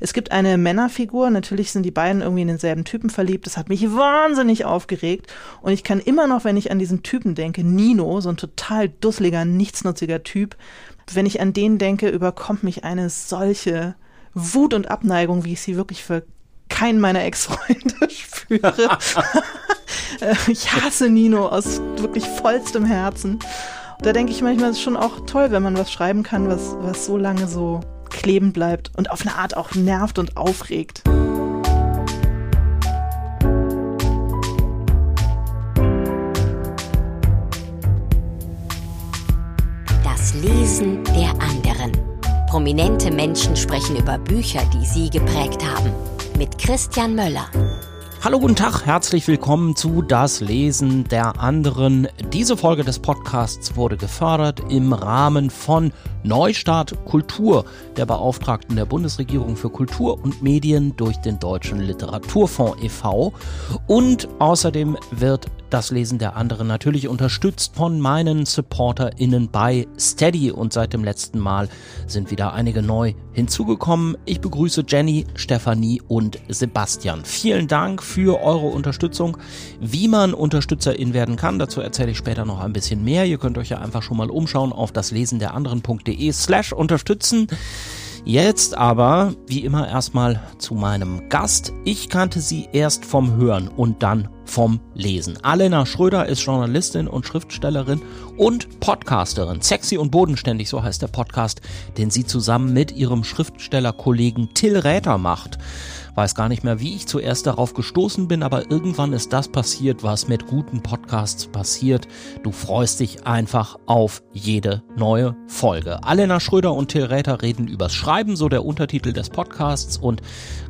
Es gibt eine Männerfigur, natürlich sind die beiden irgendwie in denselben Typen verliebt. Das hat mich wahnsinnig aufgeregt. Und ich kann immer noch, wenn ich an diesen Typen denke, Nino, so ein total dusseliger, nichtsnutziger Typ, wenn ich an den denke, überkommt mich eine solche Wut und Abneigung, wie ich sie wirklich für keinen meiner Ex-Freunde spüre. Äh, ich hasse Nino aus wirklich vollstem Herzen. Da denke ich manchmal, es ist schon auch toll, wenn man was schreiben kann, was, was so lange so kleben bleibt und auf eine Art auch nervt und aufregt. Das Lesen der anderen. Prominente Menschen sprechen über Bücher, die sie geprägt haben. Mit Christian Möller. Hallo, guten Tag, herzlich willkommen zu Das Lesen der anderen. Diese Folge des Podcasts wurde gefördert im Rahmen von Neustart Kultur, der Beauftragten der Bundesregierung für Kultur und Medien durch den Deutschen Literaturfonds e.V. Und außerdem wird das Lesen der anderen natürlich unterstützt von meinen SupporterInnen bei Steady und seit dem letzten Mal sind wieder einige neu hinzugekommen. Ich begrüße Jenny, Stefanie und Sebastian. Vielen Dank für eure Unterstützung. Wie man UnterstützerIn werden kann, dazu erzähle ich später noch ein bisschen mehr. Ihr könnt euch ja einfach schon mal umschauen auf das Lesen der anderen.de slash unterstützen. Jetzt aber, wie immer, erstmal zu meinem Gast. Ich kannte sie erst vom Hören und dann vom Lesen. Alena Schröder ist Journalistin und Schriftstellerin und Podcasterin. Sexy und bodenständig, so heißt der Podcast, den sie zusammen mit ihrem Schriftstellerkollegen Till Räther macht. Weiß gar nicht mehr, wie ich zuerst darauf gestoßen bin, aber irgendwann ist das passiert, was mit guten Podcasts passiert. Du freust dich einfach auf jede neue Folge. Alena Schröder und Till Räther reden übers Schreiben, so der Untertitel des Podcasts und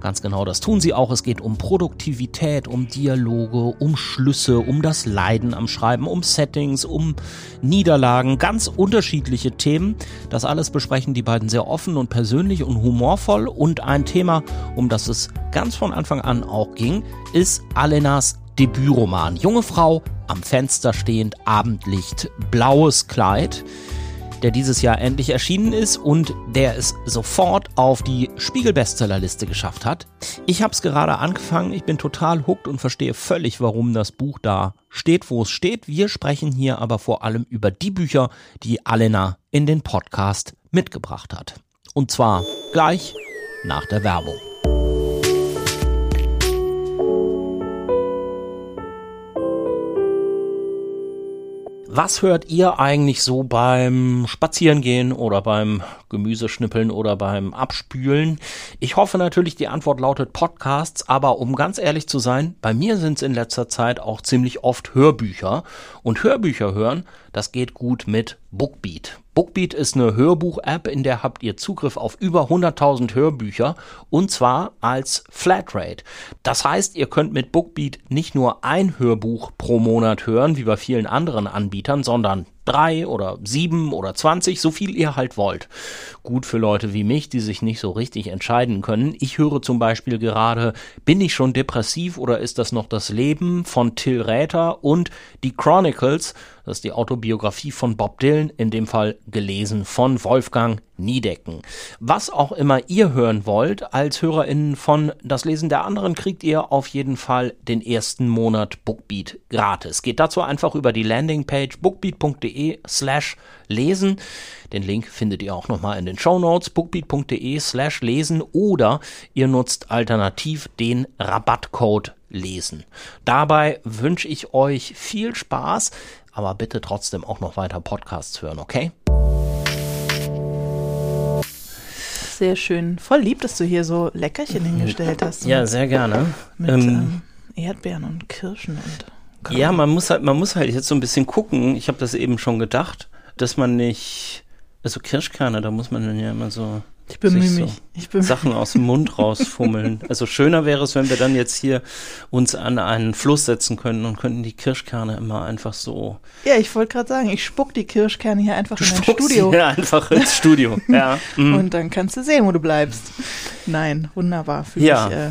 ganz genau das tun sie auch. Es geht um Produktivität, um Dialoge, um Schlüsse, um das Leiden am Schreiben, um Settings, um Niederlagen, ganz unterschiedliche Themen. Das alles besprechen die beiden sehr offen und persönlich und humorvoll und ein Thema, um das es ganz von Anfang an auch ging, ist Alenas Debütroman. Junge Frau, am Fenster stehend, Abendlicht, blaues Kleid, der dieses Jahr endlich erschienen ist und der es sofort auf die Spiegel-Bestsellerliste geschafft hat. Ich habe es gerade angefangen, ich bin total hooked und verstehe völlig, warum das Buch da steht, wo es steht. Wir sprechen hier aber vor allem über die Bücher, die Alena in den Podcast mitgebracht hat. Und zwar gleich nach der Werbung. Was hört ihr eigentlich so beim Spazierengehen oder beim Gemüseschnippeln oder beim Abspülen? Ich hoffe natürlich, die Antwort lautet Podcasts, aber um ganz ehrlich zu sein, bei mir sind es in letzter Zeit auch ziemlich oft Hörbücher. Und Hörbücher hören, das geht gut mit Bookbeat. Bookbeat ist eine Hörbuch-App, in der habt ihr Zugriff auf über 100.000 Hörbücher und zwar als Flatrate. Das heißt, ihr könnt mit Bookbeat nicht nur ein Hörbuch pro Monat hören, wie bei vielen anderen Anbietern, sondern drei oder sieben oder zwanzig, so viel ihr halt wollt. Gut für Leute wie mich, die sich nicht so richtig entscheiden können. Ich höre zum Beispiel gerade, bin ich schon depressiv oder ist das noch das Leben von Till Räther und die Chronicles, das ist die Autobiografie von Bob Dylan, in dem Fall gelesen von Wolfgang Niedecken. Was auch immer ihr hören wollt, als HörerInnen von Das Lesen der anderen, kriegt ihr auf jeden Fall den ersten Monat Bookbeat gratis. Geht dazu einfach über die Landingpage bookbeat.de slash lesen. Den Link findet ihr auch nochmal in den Show Notes, bookbeat.de slash lesen oder ihr nutzt alternativ den Rabattcode lesen. Dabei wünsche ich euch viel Spaß, aber bitte trotzdem auch noch weiter Podcasts hören, okay? Sehr schön. Voll lieb, dass du hier so Leckerchen hingestellt hast. Ja, sehr gerne. Mit ähm, ähm, Erdbeeren und Kirschen und. Kakao. Ja, man muss halt, man muss halt jetzt so ein bisschen gucken. Ich habe das eben schon gedacht, dass man nicht, also Kirschkerne, da muss man dann ja immer so ich bemühe mich. So ich bemühe Sachen aus dem Mund rausfummeln. also schöner wäre es, wenn wir dann jetzt hier uns an einen Fluss setzen könnten und könnten die Kirschkerne immer einfach so. Ja, ich wollte gerade sagen, ich spuck die Kirschkerne hier einfach du in dein Studio. Ja, einfach ins Studio. ja. Mhm. Und dann kannst du sehen, wo du bleibst. Nein, wunderbar. Fühle ja. ich äh,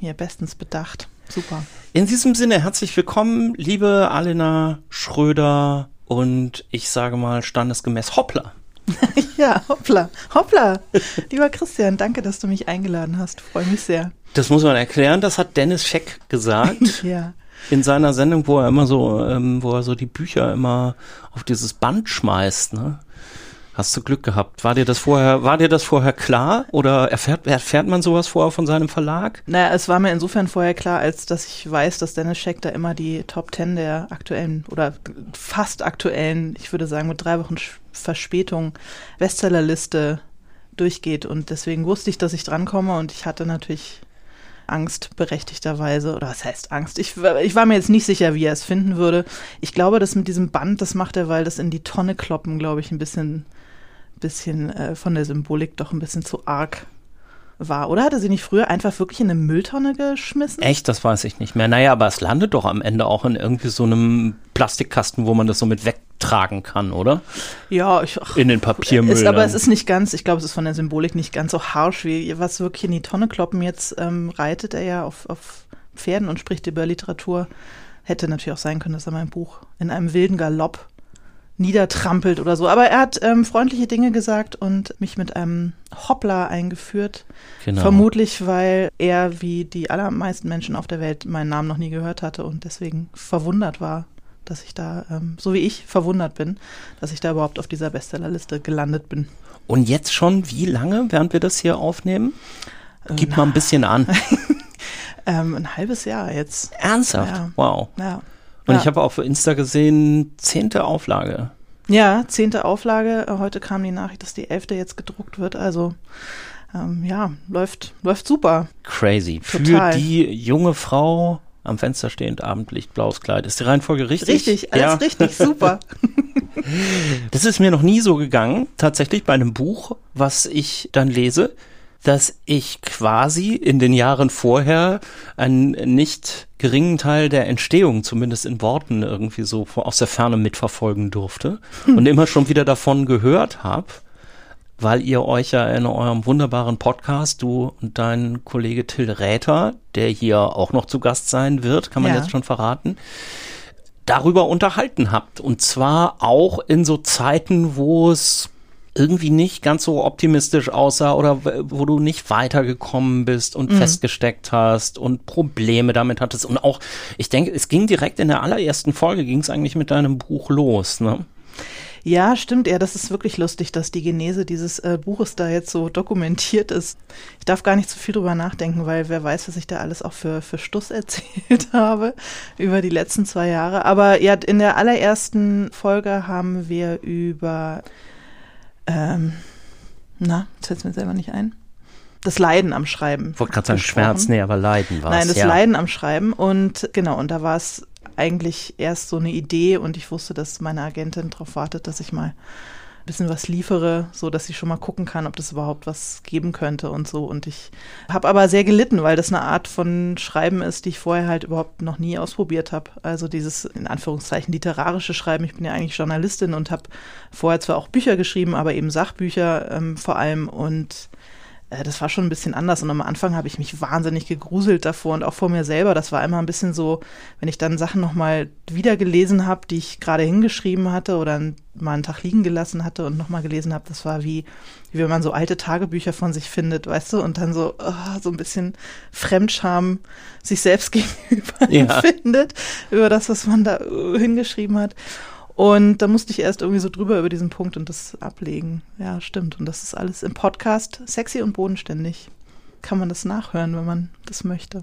hier bestens bedacht. Super. In diesem Sinne, herzlich willkommen, liebe Alena Schröder und ich sage mal standesgemäß Hoppla. ja, hoppla, hoppla. Lieber Christian, danke, dass du mich eingeladen hast. Freue mich sehr. Das muss man erklären, das hat Dennis Scheck gesagt. ja. In seiner Sendung, wo er immer so, ähm, wo er so die Bücher immer auf dieses Band schmeißt, ne? Hast du Glück gehabt? War dir das vorher, war dir das vorher klar oder erfährt, erfährt man sowas vorher von seinem Verlag? Naja, es war mir insofern vorher klar, als dass ich weiß, dass Dennis Scheck da immer die Top Ten der aktuellen oder fast aktuellen, ich würde sagen mit drei Wochen Verspätung, Bestsellerliste durchgeht. Und deswegen wusste ich, dass ich drankomme und ich hatte natürlich Angst, berechtigterweise. Oder was heißt Angst? Ich, ich war mir jetzt nicht sicher, wie er es finden würde. Ich glaube, das mit diesem Band, das macht er, weil das in die Tonne kloppen, glaube ich, ein bisschen bisschen äh, von der Symbolik doch ein bisschen zu arg war. Oder hatte sie nicht früher einfach wirklich in eine Mülltonne geschmissen? Echt, das weiß ich nicht mehr. Naja, aber es landet doch am Ende auch in irgendwie so einem Plastikkasten, wo man das so mit wegtragen kann, oder? Ja, ich, ach, in den Papiermüll. Ist, aber es ist nicht ganz, ich glaube, es ist von der Symbolik nicht ganz so harsch, wie was wirklich in die Tonne kloppen. Jetzt ähm, reitet er ja auf, auf Pferden und spricht über Literatur. Hätte natürlich auch sein können, dass er mein Buch in einem wilden Galopp niedertrampelt oder so. Aber er hat ähm, freundliche Dinge gesagt und mich mit einem Hoppla eingeführt. Genau. Vermutlich, weil er, wie die allermeisten Menschen auf der Welt, meinen Namen noch nie gehört hatte und deswegen verwundert war, dass ich da, ähm, so wie ich, verwundert bin, dass ich da überhaupt auf dieser Bestsellerliste gelandet bin. Und jetzt schon wie lange, während wir das hier aufnehmen? Gib Na. mal ein bisschen an. ähm, ein halbes Jahr jetzt. Ernsthaft? Ja. Wow. Ja. Und ja. ich habe auf Insta gesehen, zehnte Auflage. Ja, zehnte Auflage. Heute kam die Nachricht, dass die elfte jetzt gedruckt wird. Also ähm, ja, läuft, läuft super. Crazy. Total. Für die junge Frau am Fenster stehend, Abendlicht, blaues Kleid. Ist die Reihenfolge richtig? Richtig, alles ja. richtig, super. das ist mir noch nie so gegangen, tatsächlich bei einem Buch, was ich dann lese dass ich quasi in den Jahren vorher einen nicht geringen Teil der Entstehung, zumindest in Worten, irgendwie so aus der Ferne mitverfolgen durfte hm. und immer schon wieder davon gehört habe, weil ihr euch ja in eurem wunderbaren Podcast, du und dein Kollege Till Räther, der hier auch noch zu Gast sein wird, kann man ja. jetzt schon verraten, darüber unterhalten habt. Und zwar auch in so Zeiten, wo es irgendwie nicht ganz so optimistisch aussah oder wo du nicht weitergekommen bist und mhm. festgesteckt hast und Probleme damit hattest. Und auch, ich denke, es ging direkt in der allerersten Folge, ging es eigentlich mit deinem Buch los, ne? Ja, stimmt. Ja, das ist wirklich lustig, dass die Genese dieses äh, Buches da jetzt so dokumentiert ist. Ich darf gar nicht zu so viel drüber nachdenken, weil wer weiß, was ich da alles auch für, für Stuss erzählt habe über die letzten zwei Jahre. Aber ja, in der allerersten Folge haben wir über ähm, na, jetzt fällt mir selber nicht ein. Das Leiden am Schreiben. Ich wollte gerade sagen Schmerz, nee, aber Leiden war es. Nein, das ja. Leiden am Schreiben. Und genau, und da war es eigentlich erst so eine Idee und ich wusste, dass meine Agentin darauf wartet, dass ich mal bisschen was liefere, so dass ich schon mal gucken kann, ob das überhaupt was geben könnte und so. Und ich habe aber sehr gelitten, weil das eine Art von Schreiben ist, die ich vorher halt überhaupt noch nie ausprobiert habe. Also dieses in Anführungszeichen literarische Schreiben. Ich bin ja eigentlich Journalistin und habe vorher zwar auch Bücher geschrieben, aber eben Sachbücher ähm, vor allem und äh, das war schon ein bisschen anders. Und am Anfang habe ich mich wahnsinnig gegruselt davor und auch vor mir selber. Das war immer ein bisschen so, wenn ich dann Sachen nochmal wieder gelesen habe, die ich gerade hingeschrieben hatte oder mal einen Tag liegen gelassen hatte und nochmal gelesen habe, das war wie, wie wenn man so alte Tagebücher von sich findet, weißt du, und dann so, oh, so ein bisschen Fremdscham sich selbst gegenüber ja. findet über das, was man da äh, hingeschrieben hat. Und da musste ich erst irgendwie so drüber über diesen Punkt und das ablegen. Ja, stimmt. Und das ist alles im Podcast sexy und bodenständig kann man das nachhören, wenn man das möchte.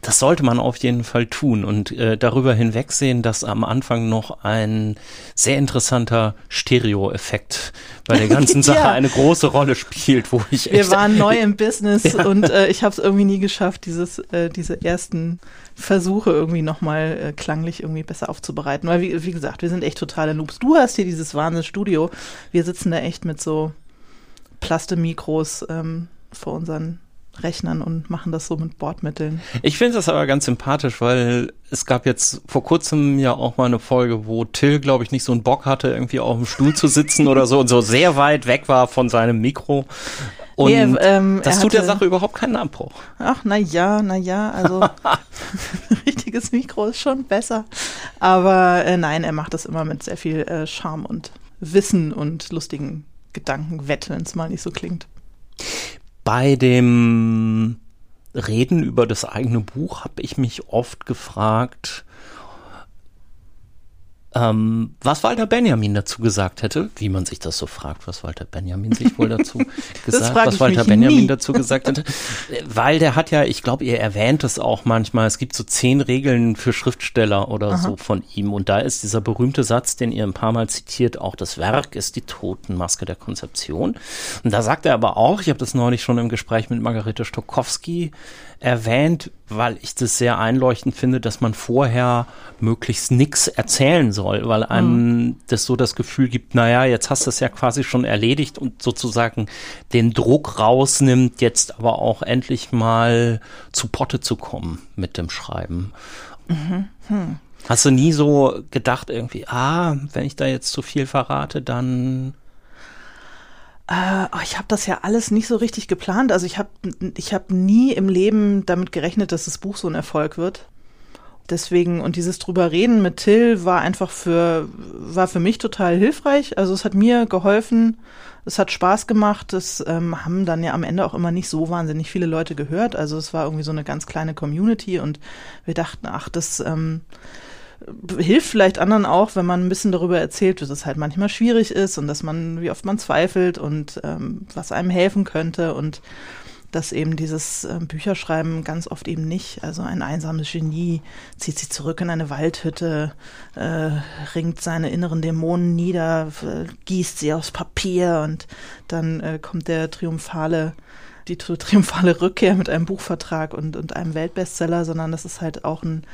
Das sollte man auf jeden Fall tun und äh, darüber hinwegsehen, dass am Anfang noch ein sehr interessanter Stereo-Effekt bei der ganzen Sache ja. eine große Rolle spielt, wo ich Wir waren neu im Business ja. und äh, ich habe es irgendwie nie geschafft, dieses, äh, diese ersten Versuche irgendwie nochmal äh, klanglich irgendwie besser aufzubereiten. Weil, wie, wie gesagt, wir sind echt totale Noobs. Du hast hier dieses Wahnsinnsstudio. Wir sitzen da echt mit so Plastemikros ähm, vor unseren Rechnern und machen das so mit Bordmitteln. Ich finde das aber ganz sympathisch, weil es gab jetzt vor kurzem ja auch mal eine Folge, wo Till, glaube ich, nicht so einen Bock hatte, irgendwie auf dem Stuhl zu sitzen oder so und so sehr weit weg war von seinem Mikro. Und nee, ähm, das tut hatte, der Sache überhaupt keinen Abbruch. Ach, na ja, na ja, also richtiges Mikro ist schon besser. Aber äh, nein, er macht das immer mit sehr viel äh, Charme und Wissen und lustigen Gedankenwette, wenn es mal nicht so klingt. Bei dem Reden über das eigene Buch habe ich mich oft gefragt, ähm, was Walter Benjamin dazu gesagt hätte, wie man sich das so fragt, was Walter Benjamin sich wohl dazu gesagt, was Walter Benjamin nie. dazu gesagt hätte, weil der hat ja, ich glaube, ihr erwähnt es auch manchmal, es gibt so zehn Regeln für Schriftsteller oder Aha. so von ihm und da ist dieser berühmte Satz, den ihr ein paar Mal zitiert, auch das Werk ist die Totenmaske der Konzeption und da sagt er aber auch, ich habe das neulich schon im Gespräch mit Margarete Stokowski erwähnt, weil ich das sehr einleuchtend finde, dass man vorher möglichst nichts erzählen soll, weil einem mhm. das so das Gefühl gibt, naja, jetzt hast du es ja quasi schon erledigt und sozusagen den Druck rausnimmt, jetzt aber auch endlich mal zu Potte zu kommen mit dem Schreiben. Mhm. Hm. Hast du nie so gedacht irgendwie, ah, wenn ich da jetzt zu viel verrate, dann äh, ich habe das ja alles nicht so richtig geplant. Also ich habe ich hab nie im Leben damit gerechnet, dass das Buch so ein Erfolg wird. Deswegen, und dieses drüber reden mit Till war einfach für, war für mich total hilfreich. Also es hat mir geholfen, es hat Spaß gemacht. Es ähm, haben dann ja am Ende auch immer nicht so wahnsinnig viele Leute gehört. Also es war irgendwie so eine ganz kleine Community und wir dachten, ach, das ähm, hilft vielleicht anderen auch, wenn man ein bisschen darüber erzählt, dass es halt manchmal schwierig ist und dass man, wie oft man zweifelt und ähm, was einem helfen könnte und dass eben dieses äh, Bücherschreiben ganz oft eben nicht, also ein einsames Genie zieht sich zurück in eine Waldhütte, äh, ringt seine inneren Dämonen nieder, äh, gießt sie aufs Papier und dann äh, kommt der triumphale die triumphale Rückkehr mit einem Buchvertrag und, und einem Weltbestseller, sondern das ist halt auch ein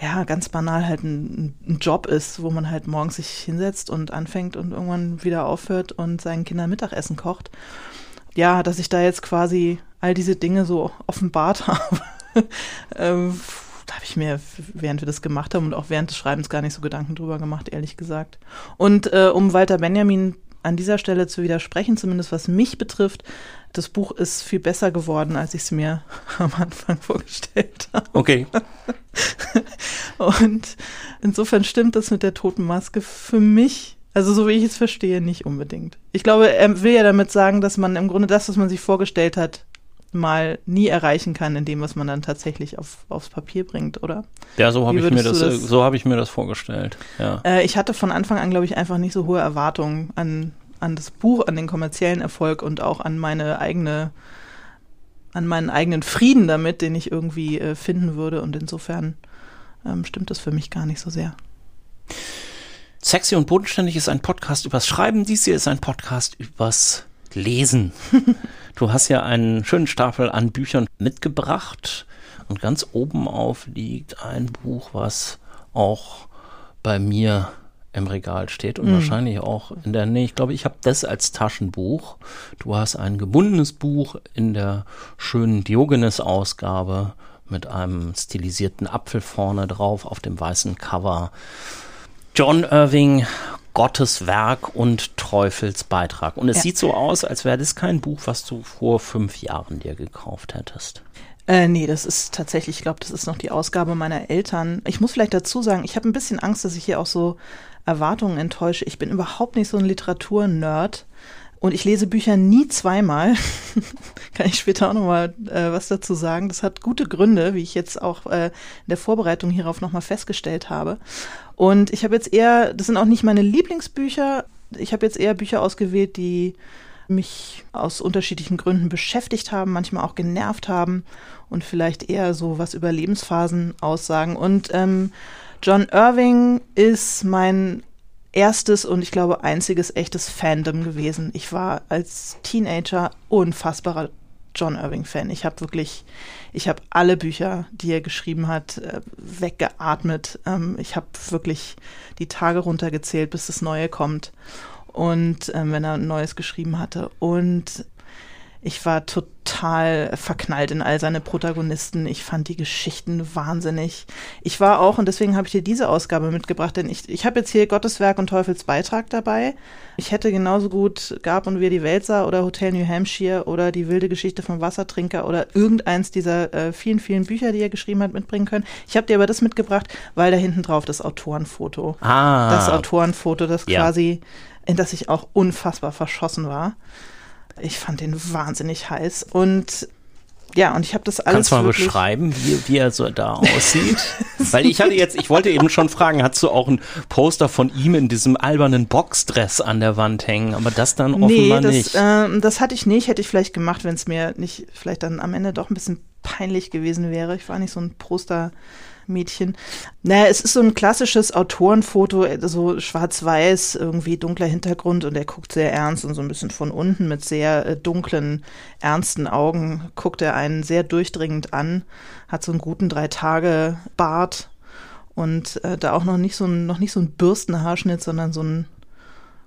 ja, ganz banal halt ein, ein, Job ist, wo man halt morgens sich hinsetzt und anfängt und irgendwann wieder aufhört und seinen Kindern Mittagessen kocht. Ja, dass ich da jetzt quasi all diese Dinge so offenbart habe, ähm, da habe ich mir, während wir das gemacht haben und auch während des Schreibens gar nicht so Gedanken drüber gemacht, ehrlich gesagt. Und äh, um Walter Benjamin an dieser Stelle zu widersprechen, zumindest was mich betrifft, das Buch ist viel besser geworden, als ich es mir am Anfang vorgestellt habe. Okay. Und insofern stimmt das mit der toten Maske für mich, also so wie ich es verstehe, nicht unbedingt. Ich glaube, er will ja damit sagen, dass man im Grunde das, was man sich vorgestellt hat, mal nie erreichen kann in dem, was man dann tatsächlich auf, aufs Papier bringt, oder? Ja, so habe ich mir das, das, so habe ich mir das vorgestellt. Ja. Äh, ich hatte von Anfang an, glaube ich, einfach nicht so hohe Erwartungen an an das Buch, an den kommerziellen Erfolg und auch an meine eigene, an meinen eigenen Frieden damit, den ich irgendwie äh, finden würde. Und insofern ähm, stimmt das für mich gar nicht so sehr. Sexy und bodenständig ist ein Podcast übers Schreiben. Dies hier ist ein Podcast übers Lesen. du hast ja einen schönen Stapel an Büchern mitgebracht und ganz oben auf liegt ein Buch, was auch bei mir im Regal steht und mhm. wahrscheinlich auch in der Nähe. Ich glaube, ich habe das als Taschenbuch. Du hast ein gebundenes Buch in der schönen Diogenes-Ausgabe mit einem stilisierten Apfel vorne drauf auf dem weißen Cover. John Irving, Gottes Werk und Teufels Beitrag. Und es ja. sieht so aus, als wäre das kein Buch, was du vor fünf Jahren dir gekauft hättest. Äh, nee, das ist tatsächlich, ich glaube, das ist noch die Ausgabe meiner Eltern. Ich muss vielleicht dazu sagen, ich habe ein bisschen Angst, dass ich hier auch so Erwartungen enttäusche. Ich bin überhaupt nicht so ein Literaturnerd. Und ich lese Bücher nie zweimal. Kann ich später auch nochmal äh, was dazu sagen. Das hat gute Gründe, wie ich jetzt auch äh, in der Vorbereitung hierauf nochmal festgestellt habe. Und ich habe jetzt eher, das sind auch nicht meine Lieblingsbücher. Ich habe jetzt eher Bücher ausgewählt, die mich aus unterschiedlichen Gründen beschäftigt haben, manchmal auch genervt haben und vielleicht eher so was über Lebensphasen aussagen. Und ähm, John Irving ist mein erstes und ich glaube einziges echtes Fandom gewesen. Ich war als Teenager unfassbarer John Irving-Fan. Ich habe wirklich, ich habe alle Bücher, die er geschrieben hat, äh, weggeatmet. Ähm, ich habe wirklich die Tage runtergezählt, bis das Neue kommt. Und ähm, wenn er ein Neues geschrieben hatte. Und Ich war total verknallt in all seine Protagonisten. Ich fand die Geschichten wahnsinnig. Ich war auch, und deswegen habe ich dir diese Ausgabe mitgebracht, denn ich, ich habe jetzt hier Gottes Werk und Teufels Beitrag dabei. Ich hätte genauso gut Gab und wir die Welt sah oder Hotel New Hampshire oder die wilde Geschichte vom Wassertrinker oder irgendeins dieser äh, vielen, vielen Bücher, die er geschrieben hat, mitbringen können. Ich habe dir aber das mitgebracht, weil da hinten drauf das Autorenfoto. Ah. Das Autorenfoto, das Ja. quasi, in das ich auch unfassbar verschossen war. Ich fand den wahnsinnig heiß und ja, und ich habe das alles Kannst du mal beschreiben, wie, wie er so da aussieht? Weil ich hatte jetzt, ich wollte eben schon fragen, hast du auch ein Poster von ihm in diesem albernen Boxdress an der Wand hängen? Aber das dann Nee, offenbar das, nicht. ähm, das hatte ich nicht, hätte ich vielleicht gemacht, wenn es mir nicht vielleicht dann am Ende doch ein bisschen peinlich gewesen wäre. Ich war nicht so ein Postermädchen. Naja, es ist so ein klassisches Autorenfoto, äh, so schwarz-weiß, irgendwie dunkler Hintergrund und er guckt sehr ernst und so ein bisschen von unten mit sehr äh, dunklen, ernsten Augen guckt er einen sehr durchdringend an, hat so einen guten Drei-Tage-Bart und äh, da auch noch nicht so ein, noch nicht so ein Bürstenhaarschnitt, sondern so ein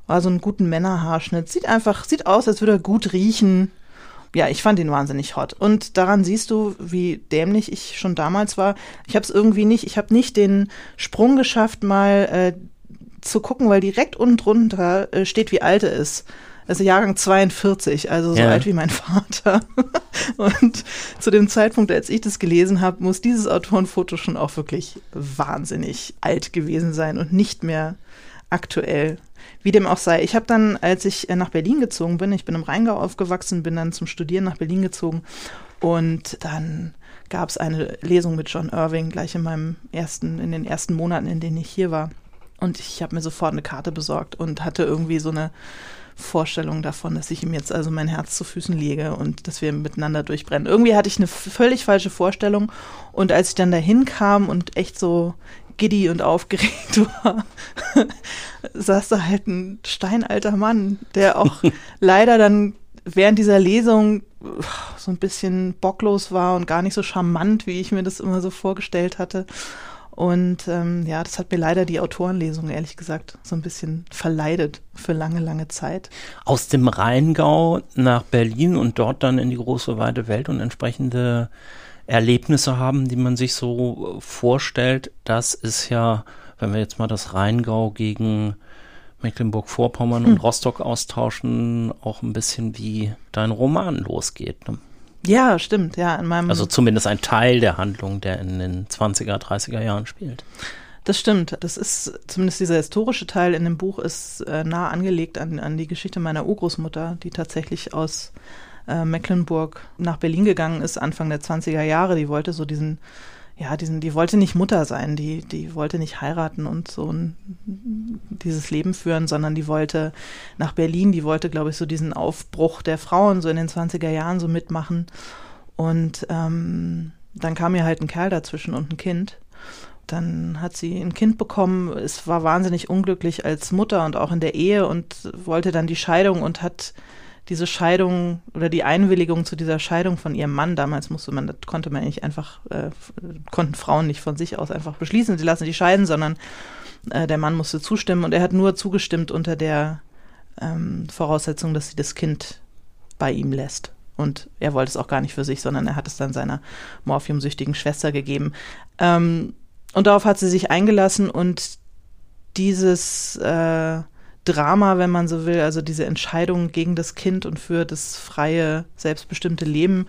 war so einen guten Männerhaarschnitt. Sieht einfach, sieht aus, als würde er gut riechen. Ja, ich fand ihn wahnsinnig hot. Und daran siehst du, wie dämlich ich schon damals war. Ich habe es irgendwie nicht, ich habe nicht den Sprung geschafft, mal äh, zu gucken, weil direkt unten drunter äh, steht, wie alt er ist. Also Jahrgang 42, also so Ja. alt wie mein Vater. Und zu dem Zeitpunkt, als ich das gelesen habe, muss dieses Autorenfoto schon auch wirklich wahnsinnig alt gewesen sein und nicht mehr aktuell. Wie dem auch sei. Ich habe dann, als ich äh, nach Berlin gezogen bin, ich bin im Rheingau aufgewachsen, bin dann zum Studieren nach Berlin gezogen und dann gab es eine Lesung mit John Irving gleich in meinem ersten, in den ersten Monaten, in denen ich hier war. Und ich habe mir sofort eine Karte besorgt und hatte irgendwie so eine Vorstellung davon, dass ich ihm jetzt also mein Herz zu Füßen lege und dass wir miteinander durchbrennen. Irgendwie hatte ich eine völlig falsche Vorstellung und als ich dann dahin kam und echt so giddy und aufgeregt war, saß da halt ein steinalter Mann, der auch leider dann während dieser Lesung so ein bisschen bocklos war und gar nicht so charmant, wie ich mir das immer so vorgestellt hatte. Und ähm, ja, das hat mir leider die Autorenlesung, ehrlich gesagt, so ein bisschen verleidet für lange, lange Zeit. Aus dem Rheingau nach Berlin und dort dann in die große weite Welt und entsprechende Erlebnisse haben, die man sich so vorstellt. Das ist ja, wenn wir jetzt mal das Rheingau gegen Mecklenburg-Vorpommern und Rostock austauschen, auch ein bisschen wie dein Roman losgeht. Ne? Ja, stimmt, ja, in meinem Also zumindest ein Teil der Handlung, der in den 20er, 30er Jahren spielt. Das stimmt. Das ist zumindest dieser historische Teil in dem Buch ist äh, nah angelegt an, an die Geschichte meiner Urgroßmutter, die tatsächlich aus äh, Mecklenburg nach Berlin gegangen ist, Anfang der 20er Jahre. Die wollte so diesen, ja, diesen, die wollte nicht Mutter sein, die, die wollte nicht heiraten und so ein, dieses Leben führen, sondern die wollte nach Berlin, die wollte, glaube ich, so diesen Aufbruch der Frauen so in den 20er Jahren so mitmachen. Und ähm, dann kam ihr halt ein Kerl dazwischen und ein Kind. Dann hat sie ein Kind bekommen. Es war wahnsinnig unglücklich als Mutter und auch in der Ehe und wollte dann die Scheidung und hat diese Scheidung oder die Einwilligung zu dieser Scheidung von ihrem Mann, damals musste man, das konnte man nicht einfach, äh, konnten Frauen nicht von sich aus einfach beschließen, sie lassen die scheiden, sondern äh, der Mann musste zustimmen und er hat nur zugestimmt unter der ähm, Voraussetzung, dass sie das Kind bei ihm lässt. Und er wollte es auch gar nicht für sich, sondern er hat es dann seiner morphiumsüchtigen Schwester gegeben. Ähm, und darauf hat sie sich eingelassen und dieses äh, Drama, wenn man so will, also diese Entscheidung gegen das Kind und für das freie, selbstbestimmte Leben,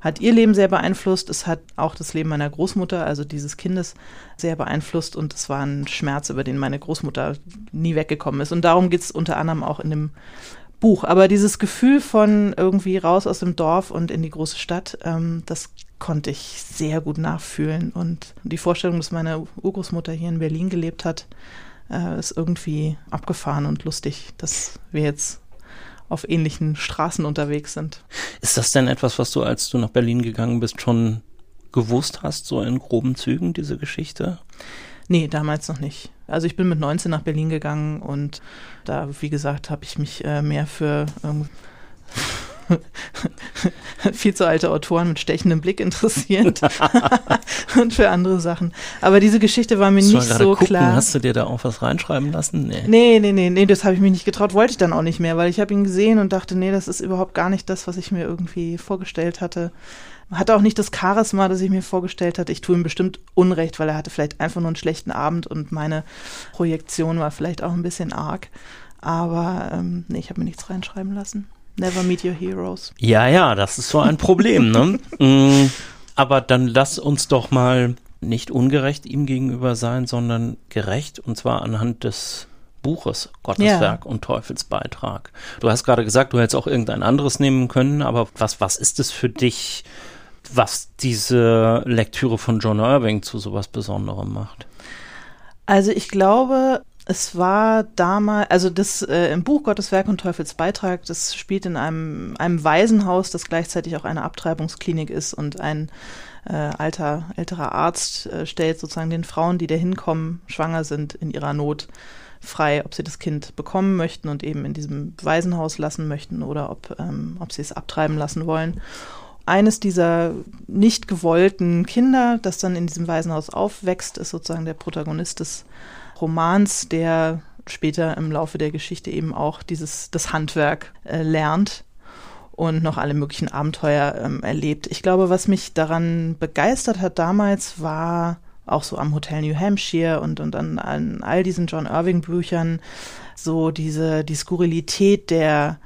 hat ihr Leben sehr beeinflusst. Es hat auch das Leben meiner Großmutter, also dieses Kindes, sehr beeinflusst und es war ein Schmerz, über den meine Großmutter nie weggekommen ist. Und darum geht es unter anderem auch in dem Buch. Aber dieses Gefühl von irgendwie raus aus dem Dorf und in die große Stadt, ähm, das konnte ich sehr gut nachfühlen. Und die Vorstellung, dass meine Urgroßmutter hier in Berlin gelebt hat, äh, ist irgendwie abgefahren und lustig, dass wir jetzt auf ähnlichen Straßen unterwegs sind. Ist das denn etwas, was du, als du nach Berlin gegangen bist, schon gewusst hast, so in groben Zügen, diese Geschichte? Nee, damals noch nicht. Also ich bin mit 19 nach Berlin gegangen und da, wie gesagt, habe ich mich äh, mehr für ähm, viel zu alte Autoren mit stechendem Blick interessiert und für andere Sachen. Aber diese Geschichte war mir nicht so gucken, klar. Hast du dir da auch was reinschreiben lassen? Nee. Nee, nee, nee, nee, das habe ich mich nicht getraut, wollte ich dann auch nicht mehr, weil ich habe ihn gesehen und dachte, nee, das ist überhaupt gar nicht das, was ich mir irgendwie vorgestellt hatte. Hatte auch nicht das Charisma, das ich mir vorgestellt hatte. Ich tue ihm bestimmt Unrecht, weil er hatte vielleicht einfach nur einen schlechten Abend und meine Projektion war vielleicht auch ein bisschen arg. Aber ähm, nee, ich habe mir nichts reinschreiben lassen. Never meet your heroes. Ja, ja, das ist so ein Problem, ne? Mm, Aber dann lass uns doch mal nicht ungerecht ihm gegenüber sein, sondern gerecht und zwar anhand des Buches Gotteswerk Ja. und Teufelsbeitrag. Du hast gerade gesagt, du hättest auch irgendein anderes nehmen können, aber was, was ist es für dich, was diese Lektüre von John Irving zu sowas Besonderem macht? Also ich glaube, es war damals, also das äh, im Buch Gottes Werk und Teufels Beitrag, das spielt in einem, einem Waisenhaus, das gleichzeitig auch eine Abtreibungsklinik ist und ein äh, alter, älterer Arzt äh, stellt sozusagen den Frauen, die da hinkommen, schwanger sind, in ihrer Not frei, ob sie das Kind bekommen möchten und eben in diesem Waisenhaus lassen möchten oder ob, ähm, ob sie es abtreiben lassen wollen. Eines dieser nicht gewollten Kinder, das dann in diesem Waisenhaus aufwächst, ist sozusagen der Protagonist des Romans, der später im Laufe der Geschichte eben auch dieses das Handwerk äh, lernt und noch alle möglichen Abenteuer ähm, erlebt. Ich glaube, was mich daran begeistert hat damals, war auch so am Hotel New Hampshire und, und an, an all diesen John Irving Büchern so diese die Skurrilität der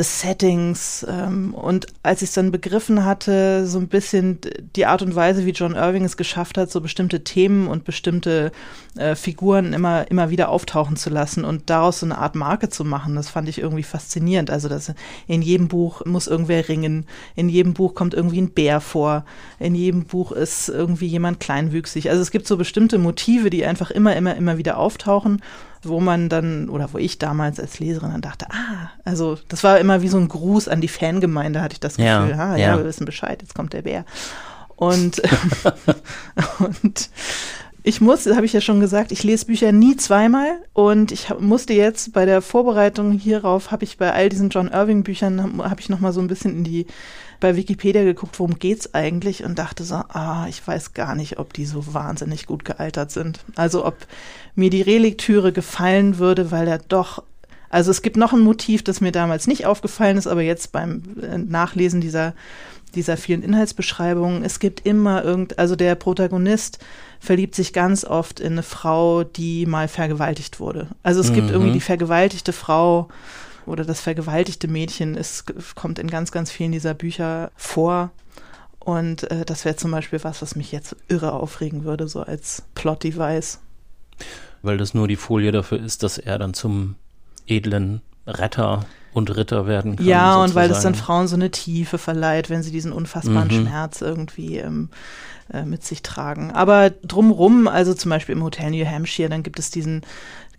des Settings ähm, und als ich es dann begriffen hatte, so ein bisschen die Art und Weise, wie John Irving es geschafft hat, so bestimmte Themen und bestimmte äh, Figuren immer, immer wieder auftauchen zu lassen und daraus so eine Art Marke zu machen, das fand ich irgendwie faszinierend. Also, dass in jedem Buch muss irgendwer ringen, in jedem Buch kommt irgendwie ein Bär vor, in jedem Buch ist irgendwie jemand kleinwüchsig. Also es gibt so bestimmte Motive, die einfach immer, immer, immer wieder auftauchen wo man dann, oder wo ich damals als Leserin dann dachte, ah, also das war immer wie so ein Gruß an die Fangemeinde, hatte ich das Ja, Gefühl, ah, ja, ja. wir wissen Bescheid, jetzt kommt der Bär. Und, und ich muss, habe ich ja schon gesagt, ich lese Bücher nie zweimal und ich hab, musste jetzt bei der Vorbereitung hierauf, habe ich bei all diesen John Irving Büchern, habe hab ich noch mal so ein bisschen in die bei Wikipedia geguckt, worum geht's eigentlich und dachte so, ah, ich weiß gar nicht, ob die so wahnsinnig gut gealtert sind. Also ob mir die Reliktüre gefallen würde, weil er doch also es gibt noch ein Motiv, das mir damals nicht aufgefallen ist, aber jetzt beim äh, Nachlesen dieser dieser vielen Inhaltsbeschreibungen, es gibt immer irgend, also der Protagonist verliebt sich ganz oft in eine Frau, die mal vergewaltigt wurde. Also es gibt Mhm. irgendwie die vergewaltigte Frau oder das vergewaltigte Mädchen, es kommt in ganz, ganz vielen dieser Bücher vor. Und äh, das wäre zum Beispiel was, was mich jetzt irre aufregen würde, so als Plot-Device. Weil das nur die Folie dafür ist, dass er dann zum edlen Retter und Ritter werden kann. Ja, und weil das dann sozusagen. Frauen so eine Tiefe verleiht, wenn sie diesen unfassbaren Mhm. Schmerz irgendwie ähm, äh, mit sich tragen. Aber drumrum, also zum Beispiel im Hotel New Hampshire, dann gibt es diesen,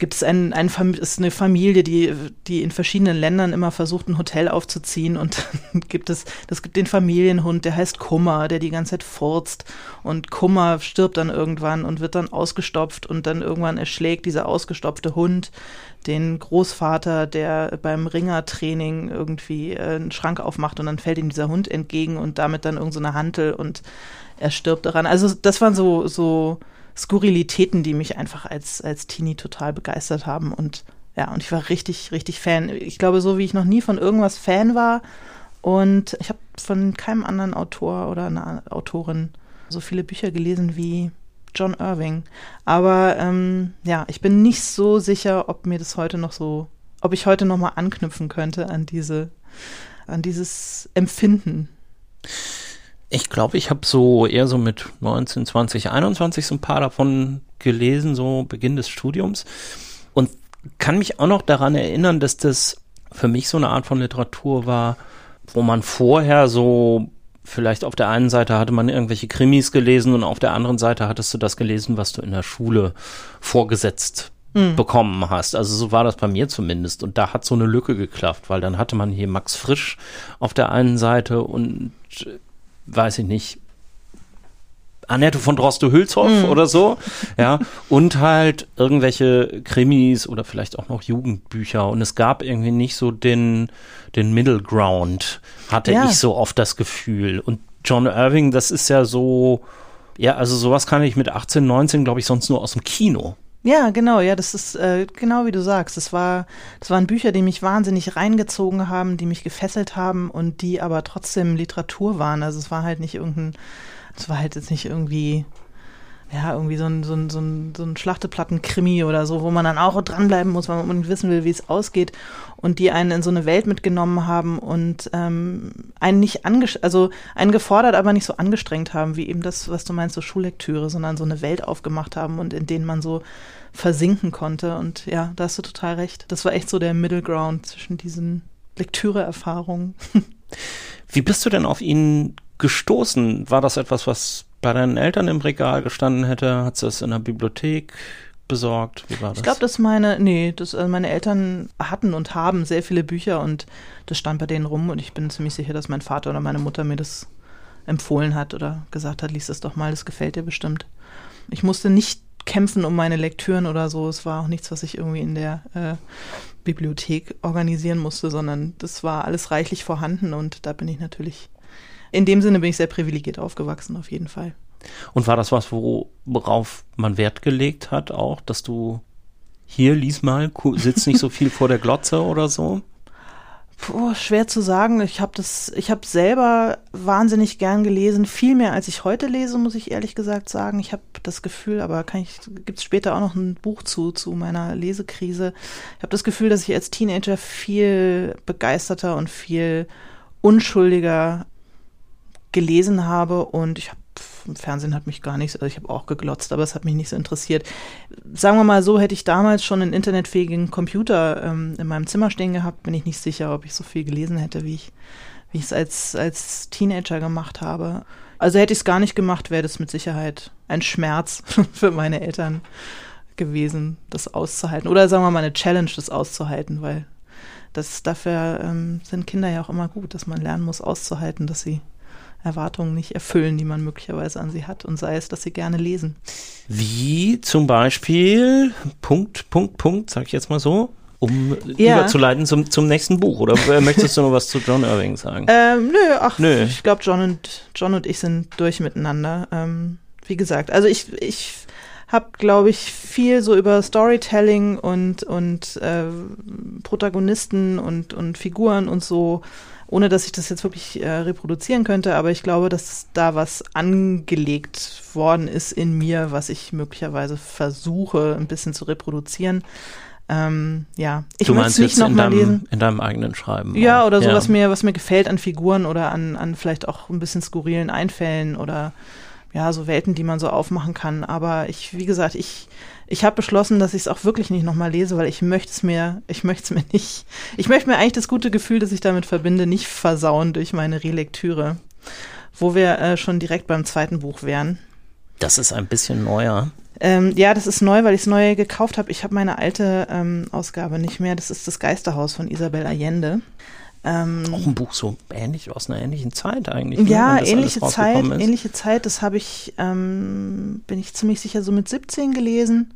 gibt es ein, ein ist eine Familie, die, die in verschiedenen Ländern immer versucht, ein Hotel aufzuziehen und gibt es, das gibt den Familienhund, der heißt Kummer, der die ganze Zeit furzt und Kummer stirbt dann irgendwann und wird dann ausgestopft und dann irgendwann erschlägt dieser ausgestopfte Hund den Großvater, der beim Ringertraining irgendwie äh, einen Schrank aufmacht und dann fällt ihm dieser Hund entgegen und damit dann irgend so Hantel und er stirbt daran. Also das waren so, so Skurrilitäten, die mich einfach als, als Teenie total begeistert haben und ja, und ich war richtig, richtig Fan. Ich glaube, so wie ich noch nie von irgendwas Fan war und ich habe von keinem anderen Autor oder einer Autorin so viele Bücher gelesen wie John Irving. Aber ähm, ja, ich bin nicht so sicher, ob mir das heute noch so, ob ich heute noch mal anknüpfen könnte an diese, an dieses Empfinden. Ich glaube, ich habe so eher so mit 19, 20, 21 so ein paar davon gelesen, so Beginn des Studiums. Und kann mich auch noch daran erinnern, dass das für mich so eine Art von Literatur war, wo man vorher so vielleicht auf der einen Seite hatte man irgendwelche Krimis gelesen und auf der anderen Seite hattest du das gelesen, was du in der Schule vorgesetzt bekommen hast. Also so war das bei mir zumindest. Und da hat so eine Lücke geklafft, weil dann hatte man hier Max Frisch auf der einen Seite und weiß ich nicht, Annette von Droste-Hülshoff mm. oder so, ja, und halt irgendwelche Krimis oder vielleicht auch noch Jugendbücher und es gab irgendwie nicht so den, den Middle Ground, hatte ja. ich so oft das Gefühl und John Irving, das ist ja so, ja, also sowas kann ich mit 18, 19, glaube ich, sonst nur aus dem Kino. Ja, genau, ja, das ist äh, genau wie du sagst. Das war, das waren Bücher, die mich wahnsinnig reingezogen haben, die mich gefesselt haben und die aber trotzdem Literatur waren. Also es war halt nicht irgendein, es war halt jetzt nicht irgendwie ja, irgendwie so ein, so ein, so ein, so ein Schlachteplatten-Krimi oder so, wo man dann auch dranbleiben muss, weil man wissen will, wie es ausgeht. Und die einen in so eine Welt mitgenommen haben und ähm, einen nicht angestrengt, also einen gefordert, aber nicht so angestrengt haben, wie eben das, was du meinst, so Schullektüre, sondern so eine Welt aufgemacht haben und in denen man so versinken konnte. Und ja, da hast du total recht. Das war echt so der Middle Ground zwischen diesen Lektüreerfahrungen. Wie bist du denn auf ihn gestoßen? War das etwas, was bei deinen Eltern im Regal gestanden hätte? Hat sie es in der Bibliothek besorgt? Wie war das? Ich glaube, dass meine, nee, das, also meine Eltern hatten und haben sehr viele Bücher und das stand bei denen rum und ich bin ziemlich sicher, dass mein Vater oder meine Mutter mir das empfohlen hat oder gesagt hat, lies das doch mal, das gefällt dir bestimmt. Ich musste nicht kämpfen um meine Lektüren oder so. Es war auch nichts, was ich irgendwie in der äh, Bibliothek organisieren musste, sondern das war alles reichlich vorhanden und da bin ich natürlich in dem Sinne bin ich sehr privilegiert aufgewachsen, auf jeden Fall. Und war das was, worauf man Wert gelegt hat, auch, dass du hier, lies mal, sitzt nicht so viel vor der Glotze oder so? Puh, schwer zu sagen. Ich habe das, ich habe selber wahnsinnig gern gelesen, viel mehr als ich heute lese, muss ich ehrlich gesagt sagen. Ich habe das Gefühl, aber kann ich, gibt's später auch noch ein Buch zu zu meiner Lesekrise. Ich habe das Gefühl, dass ich als Teenager viel begeisterter und viel unschuldiger gelesen habe und ich habe im Fernsehen hat mich gar nicht, also ich habe auch geglotzt, aber es hat mich nicht so interessiert. Sagen wir mal so, hätte ich damals schon einen internetfähigen Computer ähm, in meinem Zimmer stehen gehabt, bin ich nicht sicher, ob ich so viel gelesen hätte, wie ich wie ich es als als Teenager gemacht habe. Also hätte ich es gar nicht gemacht, wäre das mit Sicherheit ein Schmerz für meine Eltern gewesen, das auszuhalten. Oder sagen wir mal eine Challenge, das auszuhalten, weil das dafür ähm, sind Kinder ja auch immer gut, dass man lernen muss, auszuhalten, dass sie Erwartungen nicht erfüllen, die man möglicherweise an sie hat und sei es, dass sie gerne lesen. Wie zum Beispiel Punkt, Punkt, Punkt, sag ich jetzt mal so, um ja. überzuleiten zum, zum nächsten Buch. Oder möchtest du noch was zu John Irving sagen? Ähm, nö, ach, nö. ich glaube, John und, John und ich sind durch miteinander. Ähm, wie gesagt, also ich, ich habe, glaube ich, viel so über Storytelling und, und äh, Protagonisten und, und Figuren und so ohne dass ich das jetzt wirklich äh, reproduzieren könnte, aber ich glaube, dass da was angelegt worden ist in mir, was ich möglicherweise versuche, ein bisschen zu reproduzieren. Ähm, ja, ich du meinst nicht nochmal lesen. In deinem eigenen Schreiben. Ja, auch. oder so, ja. was mir, was mir gefällt an Figuren oder an, an vielleicht auch ein bisschen skurrilen Einfällen oder ja, so Welten, die man so aufmachen kann. Aber ich, wie gesagt, ich, ich habe beschlossen, dass ich es auch wirklich nicht nochmal lese, weil ich möchte es mir, ich möchte es mir nicht, ich möchte mir eigentlich das gute Gefühl, das ich damit verbinde, nicht versauen durch meine Relektüre. Wo wir äh, schon direkt beim zweiten Buch wären. Das ist ein bisschen neuer. Ähm, ja, das ist neu, weil ich es neu gekauft habe. Ich habe meine alte ähm, Ausgabe nicht mehr. Das ist das Geisterhaus von Isabel Allende. Ähm, auch ein Buch so ähnlich, aus einer ähnlichen Zeit eigentlich. Ne, ja, ähnliche Zeit, ähnliche Zeit. Das habe ich, ähm, bin ich ziemlich sicher so mit 17 gelesen.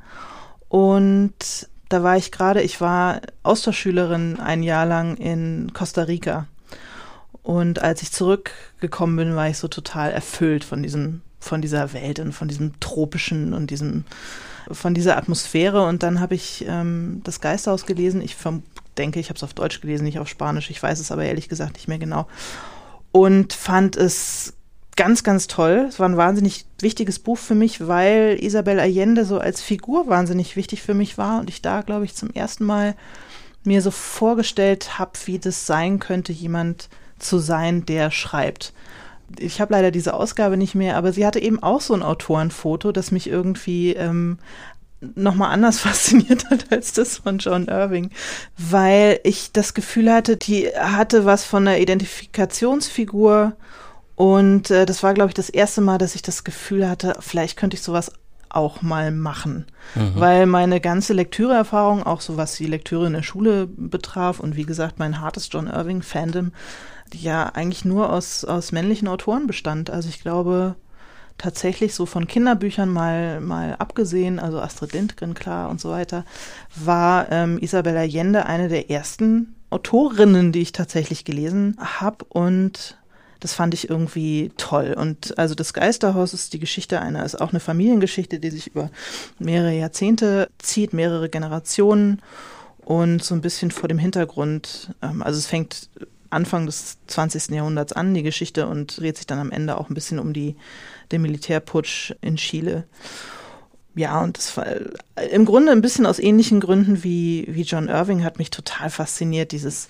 Und da war ich gerade, ich war Austauschschülerin ein Jahr lang in Costa Rica. Und als ich zurückgekommen bin, war ich so total erfüllt von diesem, von dieser Welt und von diesem tropischen und diesem, von dieser Atmosphäre. Und dann habe ich ähm, das Geisterhaus gelesen. Ich denke, ich habe es auf Deutsch gelesen, nicht auf Spanisch. Ich weiß es aber ehrlich gesagt nicht mehr genau. Und fand es ganz, ganz toll. Es war ein wahnsinnig wichtiges Buch für mich, weil Isabel Allende so als Figur wahnsinnig wichtig für mich war und ich da, glaube ich, zum ersten Mal mir so vorgestellt habe, wie das sein könnte, jemand zu sein, der schreibt. Ich habe leider diese Ausgabe nicht mehr, aber sie hatte eben auch so ein Autorenfoto, das mich irgendwie ähm, nochmal anders fasziniert hat als das von John Irving, weil ich das Gefühl hatte, die hatte was von einer Identifikationsfigur und äh, das war, glaube ich, das erste Mal, dass ich das Gefühl hatte, vielleicht könnte ich sowas auch mal machen, mhm. weil meine ganze Lektüreerfahrung, auch so was die Lektüre in der Schule betraf und wie gesagt mein hartes John Irving Fandom, ja eigentlich nur aus aus männlichen Autoren bestand. Also ich glaube, tatsächlich so von Kinderbüchern mal, mal abgesehen, also Astrid Lindgren, klar und so weiter, war ähm, Isabella Allende eine der ersten Autorinnen, die ich tatsächlich gelesen habe und das fand ich irgendwie toll. Und also das Geisterhaus ist die Geschichte einer, ist auch eine Familiengeschichte, die sich über mehrere Jahrzehnte zieht, mehrere Generationen und so ein bisschen vor dem Hintergrund, ähm, also es fängt Anfang des 20. Jahrhunderts an, die Geschichte, und dreht sich dann am Ende auch ein bisschen um die, den Militärputsch in Chile. Ja, und das war im Grunde ein bisschen aus ähnlichen Gründen wie, wie John Irving hat mich total fasziniert, dieses,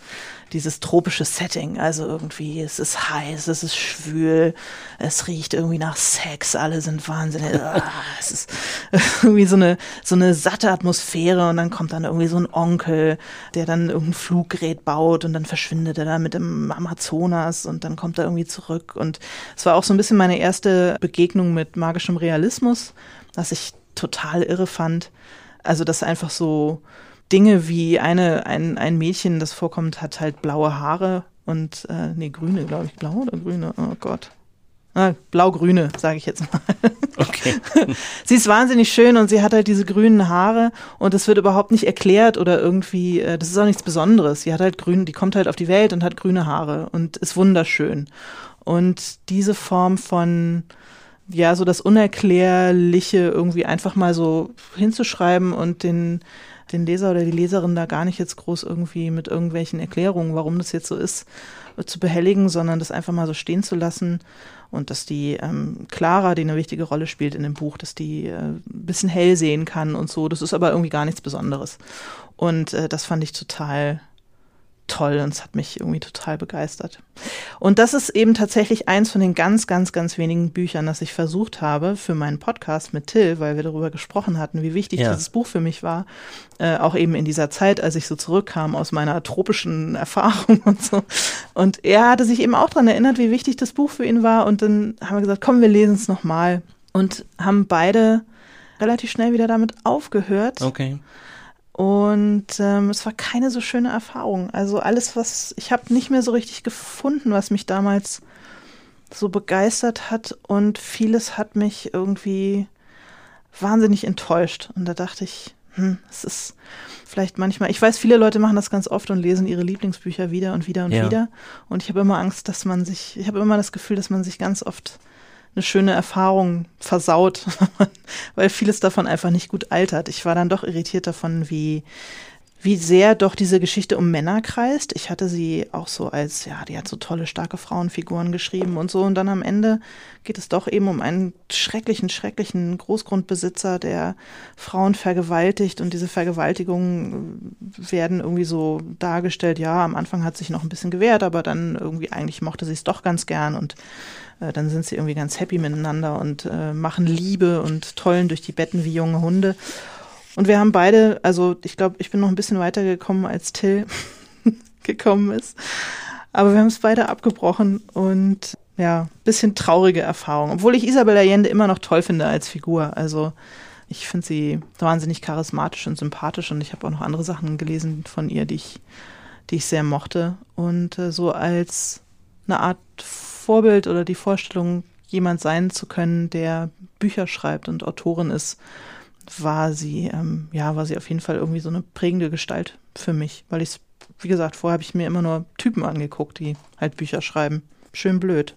dieses tropische Setting. Also irgendwie, es ist heiß, es ist schwül, es riecht irgendwie nach Sex, alle sind wahnsinnig, ah, es ist irgendwie so eine, so eine satte Atmosphäre und dann kommt dann irgendwie so ein Onkel, der dann irgendein Fluggerät baut und dann verschwindet er da mit dem Amazonas und dann kommt er irgendwie zurück und es war auch so ein bisschen meine erste Begegnung mit magischem Realismus, dass ich total irre fand. Also, dass einfach so Dinge wie eine, ein, ein Mädchen, das vorkommt, hat halt blaue Haare und, äh, nee, grüne, glaube ich. Blau oder grüne? Oh Gott. Ah, Blau-grüne, sage ich jetzt mal. Okay. sie ist wahnsinnig schön und sie hat halt diese grünen Haare und es wird überhaupt nicht erklärt oder irgendwie, äh, das ist auch nichts Besonderes. Sie hat halt grün, die kommt halt auf die Welt und hat grüne Haare und ist wunderschön. Und diese Form von ja, so das Unerklärliche irgendwie einfach mal so hinzuschreiben und den, den Leser oder die Leserin da gar nicht jetzt groß irgendwie mit irgendwelchen Erklärungen, warum das jetzt so ist, zu behelligen, sondern das einfach mal so stehen zu lassen und dass die ähm, Clara, die eine wichtige Rolle spielt in dem Buch, dass die äh, ein bisschen hell sehen kann und so. Das ist aber irgendwie gar nichts Besonderes. Und äh, das fand ich total toll und es hat mich irgendwie total begeistert. Und das ist eben tatsächlich eins von den ganz, ganz, ganz wenigen Büchern, das ich versucht habe für meinen Podcast mit Till, weil wir darüber gesprochen hatten, wie wichtig ja. dieses Buch für mich war, äh, auch eben in dieser Zeit, als ich so zurückkam aus meiner tropischen Erfahrung und so. Und er hatte sich eben auch daran erinnert, wie wichtig das Buch für ihn war und dann haben wir gesagt, komm, wir lesen es nochmal und haben beide relativ schnell wieder damit aufgehört. Okay. Und ähm, es war keine so schöne Erfahrung. Also alles, was ich habe nicht mehr so richtig gefunden, was mich damals so begeistert hat und vieles hat mich irgendwie wahnsinnig enttäuscht. Und da dachte ich, hm, es ist vielleicht manchmal, ich weiß, viele Leute machen das ganz oft und lesen ihre Lieblingsbücher wieder und wieder und ja. wieder. Und ich habe immer Angst, dass man sich, ich habe immer das Gefühl, dass man sich ganz oft eine schöne Erfahrung versaut, weil vieles davon einfach nicht gut altert. Ich war dann doch irritiert davon, wie, wie sehr doch diese Geschichte um Männer kreist. Ich hatte sie auch so als, ja, die hat so tolle, starke Frauenfiguren geschrieben und so. Und dann am Ende geht es doch eben um einen schrecklichen, schrecklichen Großgrundbesitzer, der Frauen vergewaltigt. Und diese Vergewaltigungen werden irgendwie so dargestellt, ja, am Anfang hat sich noch ein bisschen gewehrt, aber dann irgendwie eigentlich mochte sie es doch ganz gern und äh, dann sind sie irgendwie ganz happy miteinander und äh, machen Liebe und tollen durch die Betten wie junge Hunde. Und wir haben beide, also ich glaube, ich bin noch ein bisschen weiter gekommen, als Till gekommen ist. Aber wir haben es beide abgebrochen und ja, bisschen traurige Erfahrung. Obwohl ich Isabel Allende immer noch toll finde als Figur. Also ich finde sie wahnsinnig charismatisch und sympathisch und ich habe auch noch andere Sachen gelesen von ihr, die ich, die ich sehr mochte. Und äh, so als eine Art Vorbild oder die Vorstellung, jemand sein zu können, der Bücher schreibt und Autorin ist, war sie, ähm, ja, war sie auf jeden Fall irgendwie so eine prägende Gestalt für mich, weil ich wie gesagt, vorher habe ich mir immer nur Typen angeguckt, die halt Bücher schreiben. Schön blöd.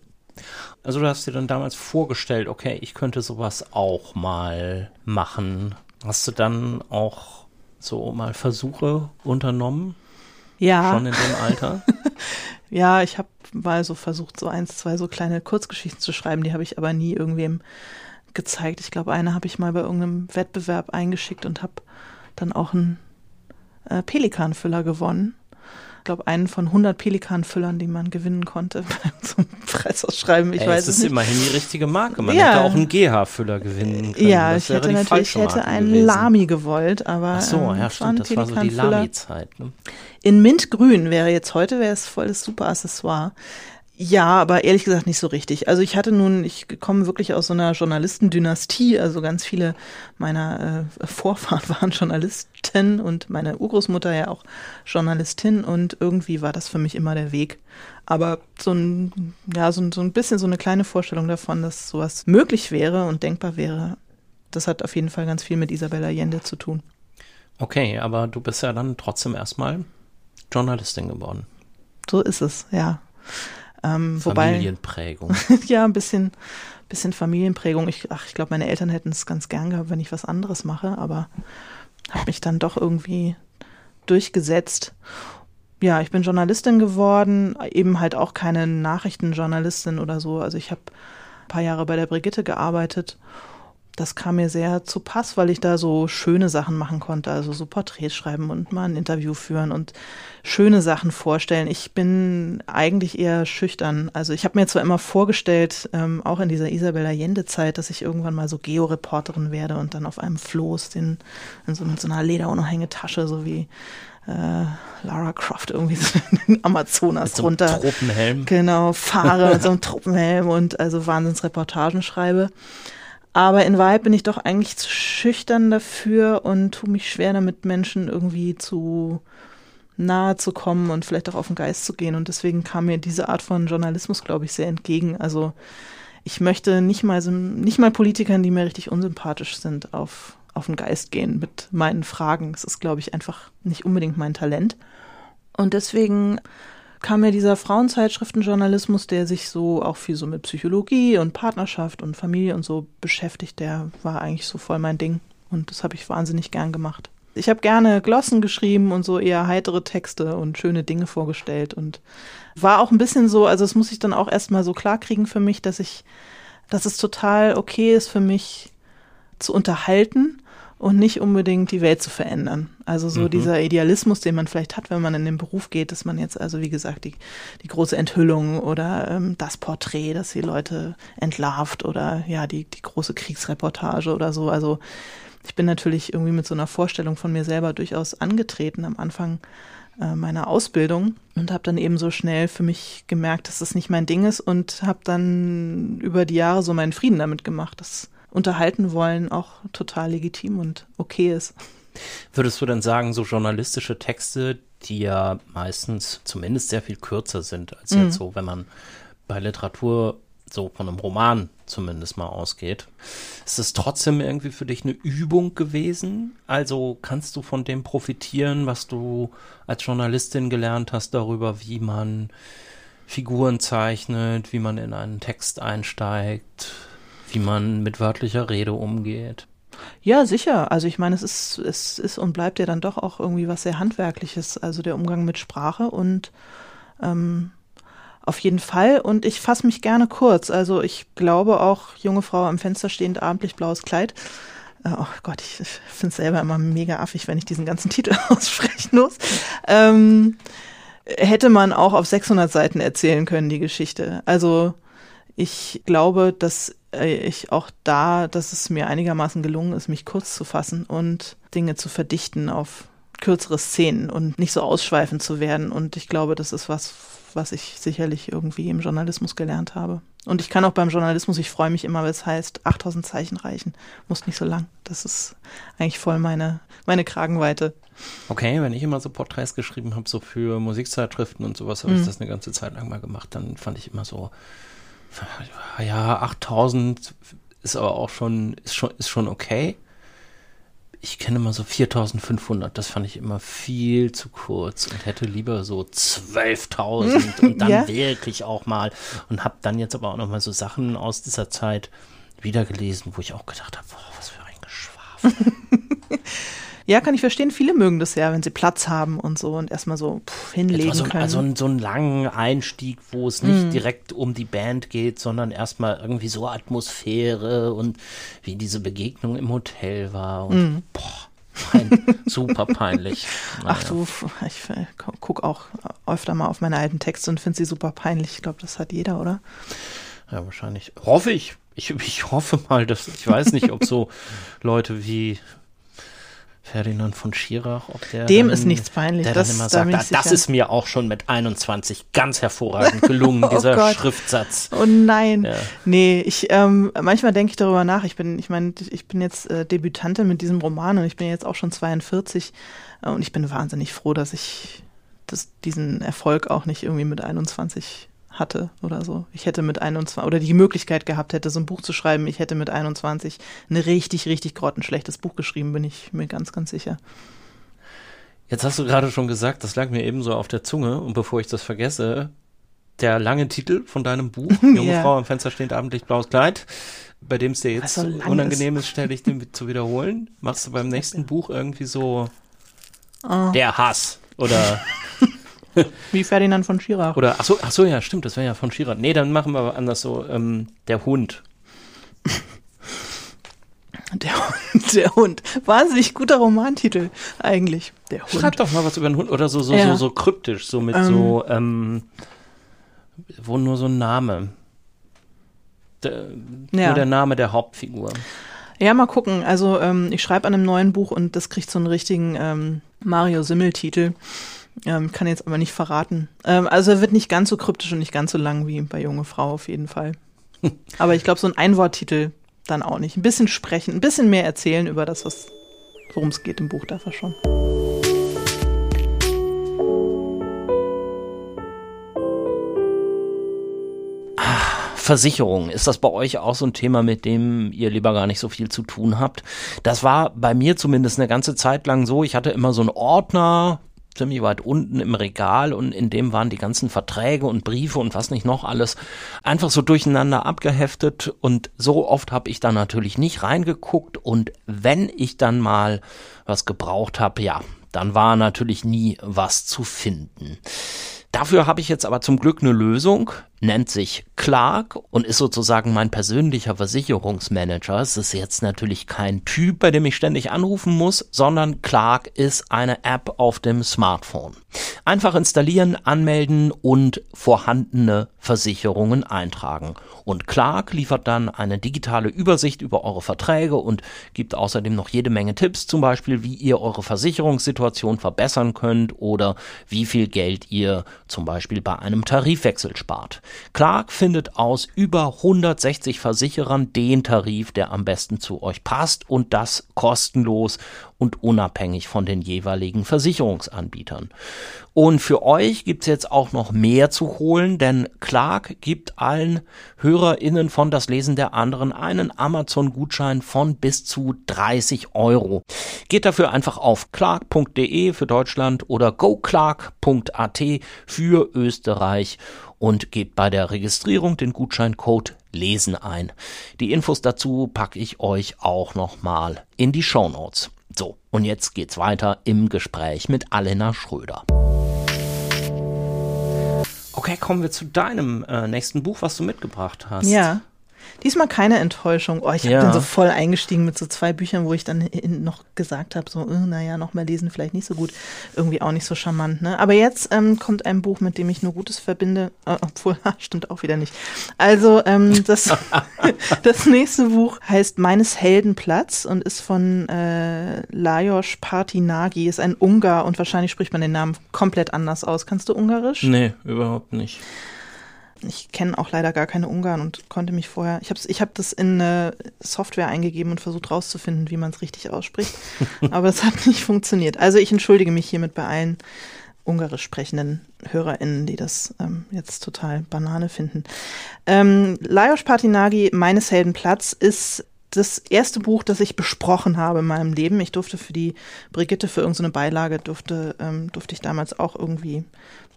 Also du hast dir dann damals vorgestellt, okay, ich könnte sowas auch mal machen. Hast du dann auch so mal Versuche unternommen? Ja. Schon in dem Alter? ja, ich habe mal so versucht, so eins, zwei so kleine Kurzgeschichten zu schreiben, die habe ich aber nie irgendwem gezeigt. Ich glaube, eine habe ich mal bei irgendeinem Wettbewerb eingeschickt und habe dann auch einen äh, Pelikanfüller gewonnen glaube, einen von 100 Pelikanfüllern, die man gewinnen konnte zum Preisausschreiben. Ich Ey, weiß es ist nicht. immerhin die richtige Marke. Man ja. hätte auch einen GH-Füller gewinnen können. Ja, das ich hätte natürlich hätte einen gewesen. Lami gewollt, aber Ach so, ja, ähm, stimmt, das war so die Lami-Zeit. Ne? In Mintgrün wäre jetzt heute wäre es voll das super Accessoire. Ja, aber ehrlich gesagt nicht so richtig. Also ich hatte nun, ich komme wirklich aus so einer Journalistendynastie, also ganz viele meiner äh, Vorfahren waren Journalisten und meine Urgroßmutter ja auch Journalistin und irgendwie war das für mich immer der Weg. Aber so ein, ja, so, so ein bisschen so eine kleine Vorstellung davon, dass sowas möglich wäre und denkbar wäre, das hat auf jeden Fall ganz viel mit Isabella Allende zu tun. Okay, aber du bist ja dann trotzdem erstmal Journalistin geworden. So ist es, ja. Ähm, Familienprägung. Wobei, ja, ein bisschen, bisschen Familienprägung. Ich, ach, ich glaube, meine Eltern hätten es ganz gern gehabt, wenn ich was anderes mache, aber habe mich dann doch irgendwie durchgesetzt. Ja, ich bin Journalistin geworden, eben halt auch keine Nachrichtenjournalistin oder so. Also ich habe ein paar Jahre bei der Brigitte gearbeitet das kam mir sehr zu Pass, weil ich da so schöne Sachen machen konnte, also so Porträts schreiben und mal ein Interview führen und schöne Sachen vorstellen. Ich bin eigentlich eher schüchtern. Also ich habe mir zwar immer vorgestellt, ähm, auch in dieser Isabel Allende-Zeit, dass ich irgendwann mal so Georeporterin werde und dann auf einem Floß den, in so, mit so einer Lederunabhängetasche, so wie äh, Lara Croft irgendwie so in den Amazonas mit so runter. Truppenhelm. Genau, fahre mit so einem Truppenhelm und also Wahnsinnsreportagen schreibe. Aber in Wahrheit bin ich doch eigentlich zu schüchtern dafür und tue mich schwer damit, Menschen irgendwie zu nahe zu kommen und vielleicht auch auf den Geist zu gehen. Und deswegen kam mir diese Art von Journalismus, glaube ich, sehr entgegen. Also ich möchte nicht mal, nicht mal Politikern, die mir richtig unsympathisch sind, auf, auf den Geist gehen mit meinen Fragen. Es ist, glaube ich, einfach nicht unbedingt mein Talent. Und deswegen kam mir dieser Frauenzeitschriftenjournalismus, der sich so auch viel so mit Psychologie und Partnerschaft und Familie und so beschäftigt, der war eigentlich so voll mein Ding. Und das habe ich wahnsinnig gern gemacht. Ich habe gerne Glossen geschrieben und so eher heitere Texte und schöne Dinge vorgestellt und war auch ein bisschen so, also das muss ich dann auch erstmal so klarkriegen für mich, dass ich, dass es total okay ist für mich zu unterhalten und nicht unbedingt die Welt zu verändern. Also so mhm. dieser Idealismus, den man vielleicht hat, wenn man in den Beruf geht, dass man jetzt also wie gesagt die, die große Enthüllung oder ähm, das Porträt, das die Leute entlarvt oder ja die, die große Kriegsreportage oder so. Also ich bin natürlich irgendwie mit so einer Vorstellung von mir selber durchaus angetreten am Anfang äh, meiner Ausbildung und habe dann eben so schnell für mich gemerkt, dass das nicht mein Ding ist und habe dann über die Jahre so meinen Frieden damit gemacht. Das unterhalten wollen auch total legitim und okay ist. Würdest du denn sagen, so journalistische Texte, die ja meistens zumindest sehr viel kürzer sind als mhm. jetzt so, wenn man bei Literatur so von einem Roman zumindest mal ausgeht. Ist es trotzdem irgendwie für dich eine Übung gewesen? Also kannst du von dem profitieren, was du als Journalistin gelernt hast darüber, wie man Figuren zeichnet, wie man in einen Text einsteigt, wie man mit wörtlicher Rede umgeht. Ja, sicher. Also ich meine, es ist, es ist und bleibt ja dann doch auch irgendwie was sehr Handwerkliches, also der Umgang mit Sprache und ähm, auf jeden Fall. Und ich fasse mich gerne kurz. Also ich glaube auch, junge Frau am Fenster stehend, abendlich blaues Kleid. Äh, oh Gott, ich finde es selber immer mega affig, wenn ich diesen ganzen Titel aussprechen muss. Ähm, hätte man auch auf 600 Seiten erzählen können, die Geschichte. Also ich glaube, dass ich auch da, dass es mir einigermaßen gelungen ist, mich kurz zu fassen und Dinge zu verdichten auf kürzere Szenen und nicht so ausschweifend zu werden. Und ich glaube, das ist was, was ich sicherlich irgendwie im Journalismus gelernt habe. Und ich kann auch beim Journalismus, ich freue mich immer, weil es heißt, 8000 Zeichen reichen, muss nicht so lang. Das ist eigentlich voll meine, meine Kragenweite. Okay, wenn ich immer so Porträts geschrieben habe, so für Musikzeitschriften und sowas, habe mhm. ich das eine ganze Zeit lang mal gemacht, dann fand ich immer so, ja, 8000 ist aber auch schon, ist schon, ist schon okay. Ich kenne immer so 4500, das fand ich immer viel zu kurz und hätte lieber so 12.000 und dann ja? wirklich auch mal und habe dann jetzt aber auch noch mal so Sachen aus dieser Zeit wiedergelesen, wo ich auch gedacht habe, was für ein Geschwafel. Ja, kann ich verstehen. Viele mögen das ja, wenn sie Platz haben und so und erstmal so pff, hinlegen so, können. Also so einen langen Einstieg, wo es nicht mm. direkt um die Band geht, sondern erstmal irgendwie so Atmosphäre und wie diese Begegnung im Hotel war und mm. boah. Pein, super peinlich. Naja. Ach du, ich gucke auch öfter mal auf meine alten Texte und finde sie super peinlich. Ich glaube, das hat jeder, oder? Ja, wahrscheinlich. Hoffe ich. Ich, ich hoffe mal, dass ich weiß nicht, ob so Leute wie Ferdinand von Schirach, ob der. Dem dann, ist nichts peinlich. Der das, dann immer da sagt, ich "Ah, das sicher." ist mir auch schon mit 21 ganz hervorragend gelungen, Oh dieser Gott. Schriftsatz. Oh nein. Ja. Nee, ich ähm, manchmal denke ich darüber nach. Ich bin, ich meine, ich bin jetzt äh, Debütantin mit diesem Roman und ich bin jetzt auch schon 42 äh, und ich bin wahnsinnig froh, dass ich das, diesen Erfolg auch nicht irgendwie mit 21 hatte oder so. Ich hätte mit 21 oder die Möglichkeit gehabt hätte, so ein Buch zu schreiben. Ich hätte mit 21 ein richtig, richtig grottenschlechtes Buch geschrieben, bin ich mir ganz, ganz sicher. Jetzt hast du gerade schon gesagt, das lag mir eben so auf der Zunge und bevor ich das vergesse, der lange Titel von deinem Buch, Junge Ja. Frau am Fenster steht abendlich blaues Kleid, bei dem es dir jetzt so unangenehm ist, ständig den zu wiederholen, machst du beim nächsten Buch irgendwie so Oh. der Hass oder Wie Ferdinand von Schirach. oder ach so, ach so ja, stimmt, das wäre ja von Schirach. Nee, dann machen wir aber anders so ähm, der Hund. Der Hund, der Hund. Wahnsinnig guter Romantitel eigentlich. Der Hund. Schreib doch mal was über den Hund oder so so Ja. so, so kryptisch, so mit Ähm. so ähm, wo nur so ein Name. Der, Ja. Nur der Name der Hauptfigur. Ja, mal gucken. Also ähm, ich schreibe an einem neuen Buch und das kriegt so einen richtigen ähm, Mario Simmel-Titel. Ähm, kann jetzt aber nicht verraten. Ähm, also er wird nicht ganz so kryptisch und nicht ganz so lang wie bei Junge Frau auf jeden Fall. aber ich glaube, so ein Einworttitel dann auch nicht. Ein bisschen sprechen, ein bisschen mehr erzählen über das, was worum es geht im Buch, darf er schon. Versicherung, ist das bei euch auch so ein Thema, mit dem ihr lieber gar nicht so viel zu tun habt? Das war bei mir zumindest eine ganze Zeit lang so. Ich hatte immer so einen Ordner, ziemlich weit unten im Regal und in dem waren die ganzen Verträge und Briefe und was nicht noch alles einfach so durcheinander abgeheftet. Und so oft habe ich da natürlich nicht reingeguckt. Und wenn ich dann mal was gebraucht habe, ja, dann war natürlich nie was zu finden. Dafür habe ich jetzt aber zum Glück eine Lösung, nennt sich Clark und ist sozusagen mein persönlicher Versicherungsmanager. Es ist jetzt natürlich kein Typ, bei dem ich ständig anrufen muss, sondern Clark ist eine App auf dem Smartphone. Einfach installieren, anmelden und vorhandene Versicherungen eintragen. Und Clark liefert dann eine digitale Übersicht über eure Verträge und gibt außerdem noch jede Menge Tipps, zum Beispiel wie ihr eure Versicherungssituation verbessern könnt oder wie viel Geld ihr zum Beispiel bei einem Tarifwechsel spart. Clark findet aus über 160 Versicherern den Tarif, der am besten zu euch passt und das kostenlos und unabhängig von den jeweiligen Versicherungsanbietern. Und für euch gibt's jetzt auch noch mehr zu holen, denn Clark gibt allen HörerInnen von Das Lesen der anderen einen Amazon-Gutschein von bis zu 30 Euro. Geht dafür einfach auf clark.de für Deutschland oder goclark.at für Österreich und gebt bei der Registrierung den Gutscheincode Lesen ein. Die Infos dazu packe ich euch auch nochmal in die Shownotes. So, und jetzt geht's weiter im Gespräch mit Alena Schröder. Okay, kommen wir zu deinem äh, nächsten Buch, was du mitgebracht hast. Ja. Diesmal keine Enttäuschung. Oh, ich Ja. bin so voll eingestiegen mit so zwei Büchern, wo ich dann noch gesagt habe, so, äh, naja, noch mal lesen vielleicht nicht so gut. Irgendwie auch nicht so charmant. Ne? Aber jetzt ähm, kommt ein Buch, mit dem ich nur Gutes verbinde. Äh, obwohl, stimmt auch wieder nicht. Also ähm, das, das nächste Buch heißt Meines Helden Platz und ist von äh, Lajos Partinagi. Ist ein Ungar und wahrscheinlich spricht man den Namen komplett anders aus. Kannst du Ungarisch? Nee, überhaupt nicht. Ich kenne auch leider gar keine Ungarn und konnte mich vorher. Ich habe ich hab das in äh, Software eingegeben und versucht rauszufinden, wie man es richtig ausspricht. Aber es hat nicht funktioniert. Also ich entschuldige mich hiermit bei allen ungarisch sprechenden HörerInnen, die das ähm, jetzt total Banane finden. Ähm, Lajos Partinagi, Meines Helden Platz, ist das erste Buch, das ich besprochen habe in meinem Leben. Ich durfte für die Brigitte, für irgendeine Beilage, durfte, ähm, durfte ich damals auch irgendwie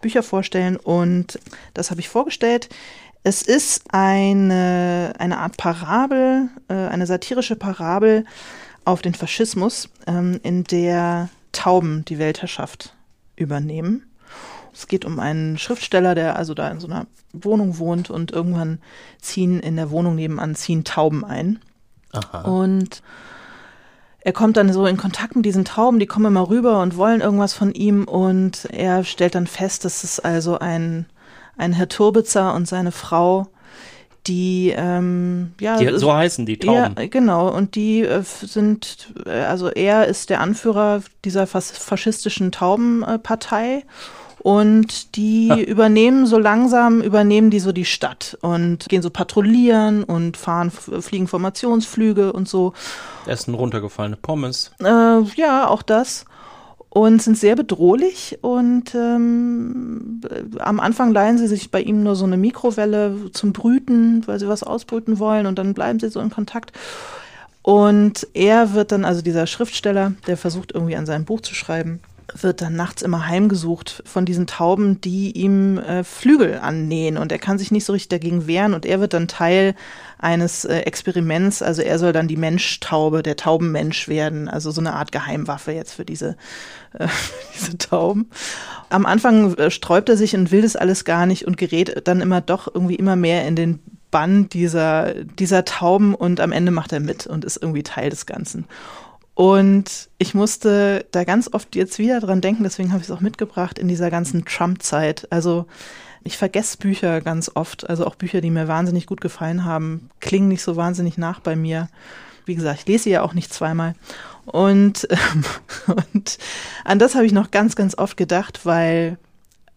Bücher vorstellen und das habe ich vorgestellt. Es ist eine, eine Art Parabel, äh, eine satirische Parabel auf den Faschismus, ähm, in der Tauben die Weltherrschaft übernehmen. Es geht um einen Schriftsteller, der also da in so einer Wohnung wohnt und irgendwann ziehen in der Wohnung nebenan ziehen Tauben ein. Und er kommt dann so in Kontakt mit diesen Tauben, die kommen immer rüber und wollen irgendwas von ihm und er stellt dann fest, dass es also ein, ein Herr Turbitzer und seine Frau die, ähm, ja. Die, so heißen die Tauben. Ja, genau. Und die äh, sind, äh, also er ist der Anführer dieser fas faschistischen Taubenpartei. Und die ah. übernehmen so langsam, übernehmen die so die Stadt und gehen so patrouillieren und fahren, fliegen Formationsflüge und so. Essen runtergefallene Pommes. Äh, ja, auch das und sind sehr bedrohlich. Und ähm, am Anfang leihen sie sich bei ihm nur so eine Mikrowelle zum Brüten, weil sie was ausbrüten wollen und dann bleiben sie so in Kontakt. Und er wird dann, also dieser Schriftsteller, der versucht irgendwie an seinem Buch zu schreiben, wird dann nachts immer heimgesucht von diesen Tauben, die ihm äh, Flügel annähen. Und er kann sich nicht so richtig dagegen wehren. Und er wird dann Teil eines äh, Experiments, also er soll dann die Menschtaube, der Taubenmensch werden, also so eine Art Geheimwaffe jetzt für diese, äh, diese Tauben. Am Anfang äh, sträubt er sich und will das alles gar nicht und gerät dann immer doch irgendwie immer mehr in den Bann dieser, dieser Tauben. Und am Ende macht er mit und ist irgendwie Teil des Ganzen. Und ich musste da ganz oft jetzt wieder dran denken, deswegen habe ich es auch mitgebracht in dieser ganzen Trump-Zeit. Also ich vergesse Bücher ganz oft, also auch Bücher, die mir wahnsinnig gut gefallen haben, klingen nicht so wahnsinnig nach bei mir. Wie gesagt, ich lese sie ja auch nicht zweimal. Und, ähm, und an das habe ich noch ganz, ganz oft gedacht, weil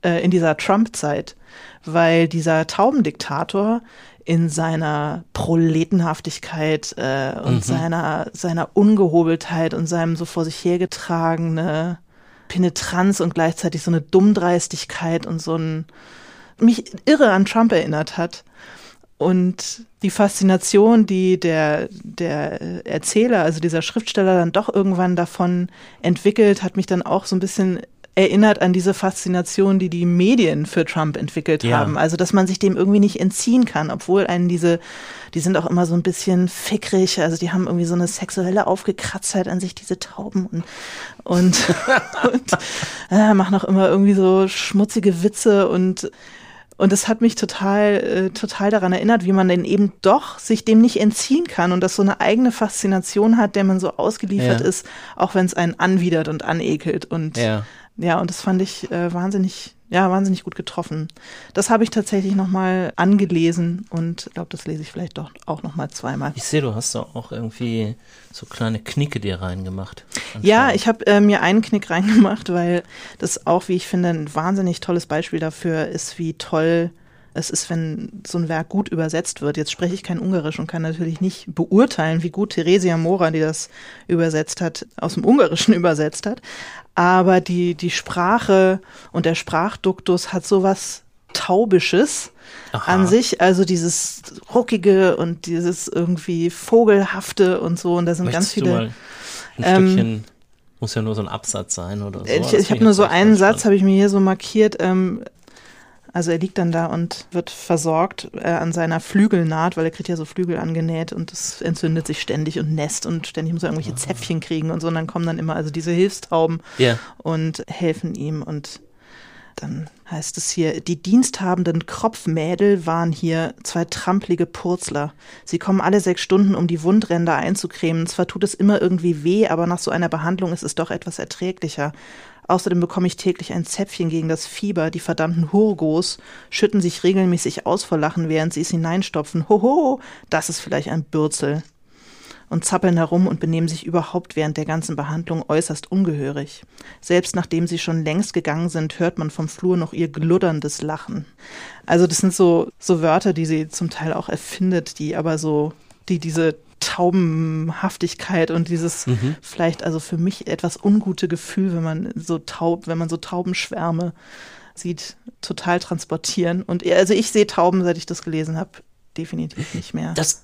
äh, in dieser Trump-Zeit, weil dieser Taubendiktator in seiner Proletenhaftigkeit äh, und mhm. seiner, seiner Ungehobeltheit und seinem so vor sich hergetragene Penetranz und gleichzeitig so eine Dummdreistigkeit und so ein mich irre an Trump erinnert hat. Und die Faszination, die der, der Erzähler, also dieser Schriftsteller dann doch irgendwann davon entwickelt, hat mich dann auch so ein bisschen erinnert an diese Faszination, die die Medien für Trump entwickelt ja. haben. Also, dass man sich dem irgendwie nicht entziehen kann, obwohl einen diese, die sind auch immer so ein bisschen fickrig, also die haben irgendwie so eine sexuelle Aufgekratztheit an sich, diese Tauben und, und, und äh, machen auch immer irgendwie so schmutzige Witze und und es hat mich total, äh, total daran erinnert, wie man denn eben doch sich dem nicht entziehen kann und das so eine eigene Faszination hat, der man so ausgeliefert ja. ist, auch wenn es einen anwidert und anekelt. Und ja, ja und das fand ich äh, wahnsinnig ja, wahnsinnig gut getroffen. Das habe ich tatsächlich nochmal angelesen und glaube, das lese ich vielleicht doch auch nochmal zweimal. Ich sehe, du hast da auch irgendwie so kleine Knicke dir reingemacht. Ja, ich habe äh, mir einen Knick reingemacht, weil das auch, wie ich finde, ein wahnsinnig tolles Beispiel dafür ist, wie toll es ist, wenn so ein Werk gut übersetzt wird. Jetzt spreche ich kein Ungarisch und kann natürlich nicht beurteilen, wie gut Theresia Mora, die das übersetzt hat, aus dem Ungarischen übersetzt hat aber die, die Sprache und der Sprachduktus hat sowas Taubisches Aha. an sich, also dieses ruckige und dieses irgendwie vogelhafte und so und da sind Möchtest ganz viele. ein ähm, Stückchen, muss ja nur so ein Absatz sein oder so. Ich, ich habe nur so einen Satz, habe ich mir hier so markiert. Ähm, also er liegt dann da und wird versorgt äh, an seiner Flügelnaht, weil er kriegt ja so Flügel angenäht und es entzündet sich ständig und nässt und ständig muss er irgendwelche ah. Zäpfchen kriegen und so. Und dann kommen dann immer also diese Hilfstauben yeah. und helfen ihm und dann heißt es hier, die diensthabenden Kropfmädel waren hier zwei tramplige Purzler. Sie kommen alle sechs Stunden, um die Wundränder einzucremen. Zwar tut es immer irgendwie weh, aber nach so einer Behandlung ist es doch etwas erträglicher. Außerdem bekomme ich täglich ein Zäpfchen gegen das Fieber. Die verdammten Hurgos schütten sich regelmäßig aus vor Lachen, während sie es hineinstopfen. Hoho, das ist vielleicht ein Bürzel. Und zappeln herum und benehmen sich überhaupt während der ganzen Behandlung äußerst ungehörig. Selbst nachdem sie schon längst gegangen sind, hört man vom Flur noch ihr gludderndes Lachen. Also das sind so, so Wörter, die sie zum Teil auch erfindet, die aber so, die diese Taubenhaftigkeit und dieses mhm. vielleicht also für mich etwas ungute Gefühl, wenn man so taub, wenn man so Taubenschwärme sieht, total transportieren. Und also ich sehe Tauben, seit ich das gelesen habe, definitiv nicht mehr. Das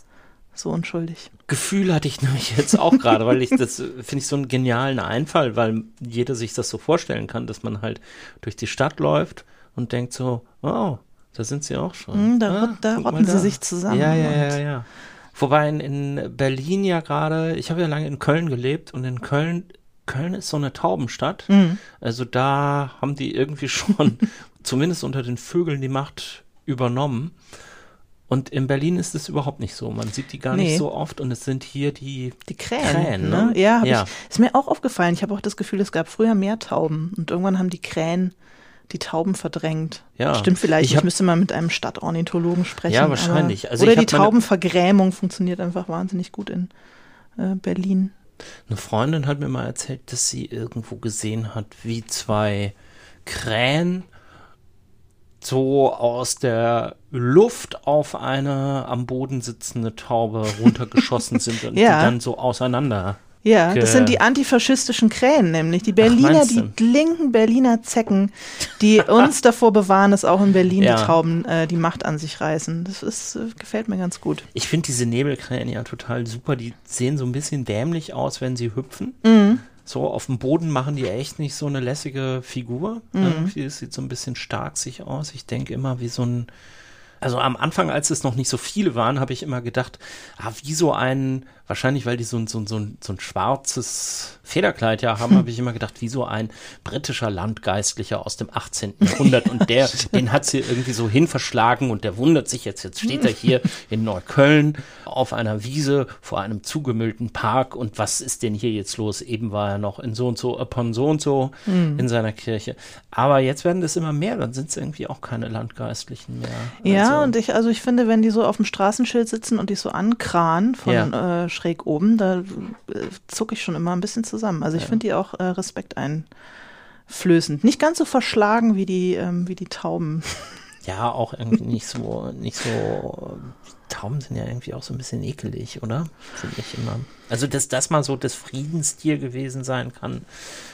so unschuldig. Gefühl hatte ich nämlich jetzt auch gerade, weil ich das finde ich so einen genialen Einfall, weil jeder sich das so vorstellen kann, dass man halt durch die Stadt läuft und denkt so, oh, da sind sie auch schon. Mm, da, ah, da rotten sie sich zusammen. Ja, ja, ja, ja. Wobei in, in Berlin ja gerade, ich habe ja lange in Köln gelebt und in Köln, Köln ist so eine Taubenstadt. Mhm. Also da haben die irgendwie schon zumindest unter den Vögeln die Macht übernommen. Und in Berlin ist es überhaupt nicht so. Man sieht die gar nee. nicht so oft und es sind hier die, die Krähen. Krähen ne? ne? Ja, ja. Ich, ist mir auch aufgefallen. Ich habe auch das Gefühl, es gab früher mehr Tauben und irgendwann haben die Krähen die Tauben verdrängt. Ja. Stimmt vielleicht. Ich Ich, müsste mal mit einem Stadtornithologen sprechen. Ja, wahrscheinlich. Aber, Also oder die Taubenvergrämung funktioniert einfach wahnsinnig gut in äh, Berlin. Eine Freundin hat mir mal erzählt, dass sie irgendwo gesehen hat, wie zwei Krähen so aus der Luft auf eine am Boden sitzende Taube runtergeschossen sind und Ja. die dann so auseinander. Ja, das sind die antifaschistischen Krähen, nämlich die Berliner, meinst die linken Berliner Zecken, die uns davor bewahren, dass auch in Berlin Ja. die Tauben äh, die Macht an sich reißen. Das ist, äh, gefällt mir ganz gut. Ich finde diese Nebelkrähen ja total super. Die sehen so ein bisschen dämlich aus, wenn sie hüpfen. Mhm. So auf dem Boden machen die echt nicht so eine lässige Figur. Mhm. Irgendwie, es sieht so ein bisschen stark sich aus. Ich denke immer wie so ein. Also am Anfang, als es noch nicht so viele waren, habe ich immer gedacht, ah, wie so ein, wahrscheinlich weil die so ein, so ein, so ein, so ein schwarzes Federkleid ja haben, habe ich immer gedacht, wie so ein britischer Landgeistlicher aus dem 18. Jahrhundert. Und der, den hat sie irgendwie so hinverschlagen und der wundert sich jetzt, jetzt steht er hier in Neukölln auf einer Wiese vor einem zugemüllten Park und was ist denn hier jetzt los? Eben war er noch in so und so, upon so und so in seiner Kirche. Aber jetzt werden das immer mehr, dann sind es irgendwie auch keine Landgeistlichen mehr. Ja, Also- und ich, also ich finde, wenn die so auf dem Straßenschild sitzen und dich so ankrahen von äh, schräg oben, da äh, zucke ich schon immer ein bisschen zusammen. Also ich finde die auch äh, Respekt einflößend. Nicht ganz so verschlagen wie die, ähm, wie die Tauben. Ja, auch irgendwie nicht so, nicht so. Tauben sind ja irgendwie auch so ein bisschen ekelig, oder? Finde ich immer. Also, dass das mal so das Friedenstier gewesen sein kann,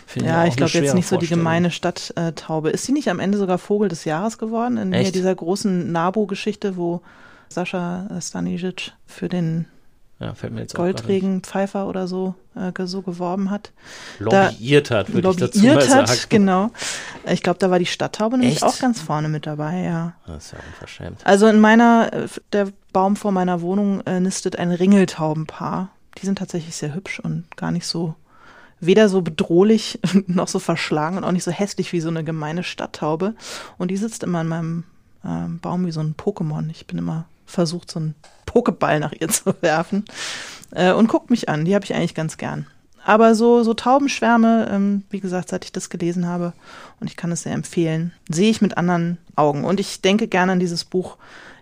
finde Ja, auch ich glaube jetzt nicht so die gemeine Stadttaube. Ist sie nicht am Ende sogar Vogel des Jahres geworden? In dieser großen Nabo-Geschichte, wo Sascha Stanisic für den Ja, fällt mir jetzt auch gerade Goldregenpfeifer oder so, äh, so geworben hat. lobbyiert hat, würde ich dazu mal lobbyiert hat, sagen. genau. Ich glaube, da war die Stadttaube nämlich Echt? auch ganz vorne mit dabei, ja. Das ist ja unverschämt. Also in meiner, äh, der Baum vor meiner Wohnung äh, nistet ein Ringeltaubenpaar. Die sind tatsächlich sehr hübsch und gar nicht so, weder so bedrohlich noch so verschlagen und auch nicht so hässlich wie so eine gemeine Stadttaube. Und die sitzt immer in meinem ähm, Baum wie so ein Pokémon. Ich bin immer versucht, so einen Pokéball nach ihr zu werfen äh, und guckt mich an. Die habe ich eigentlich ganz gern. Aber so, so Taubenschwärme, ähm, wie gesagt, seit ich das gelesen habe, und ich kann es sehr empfehlen, sehe ich mit anderen Augen. Und ich denke gerne an dieses Buch,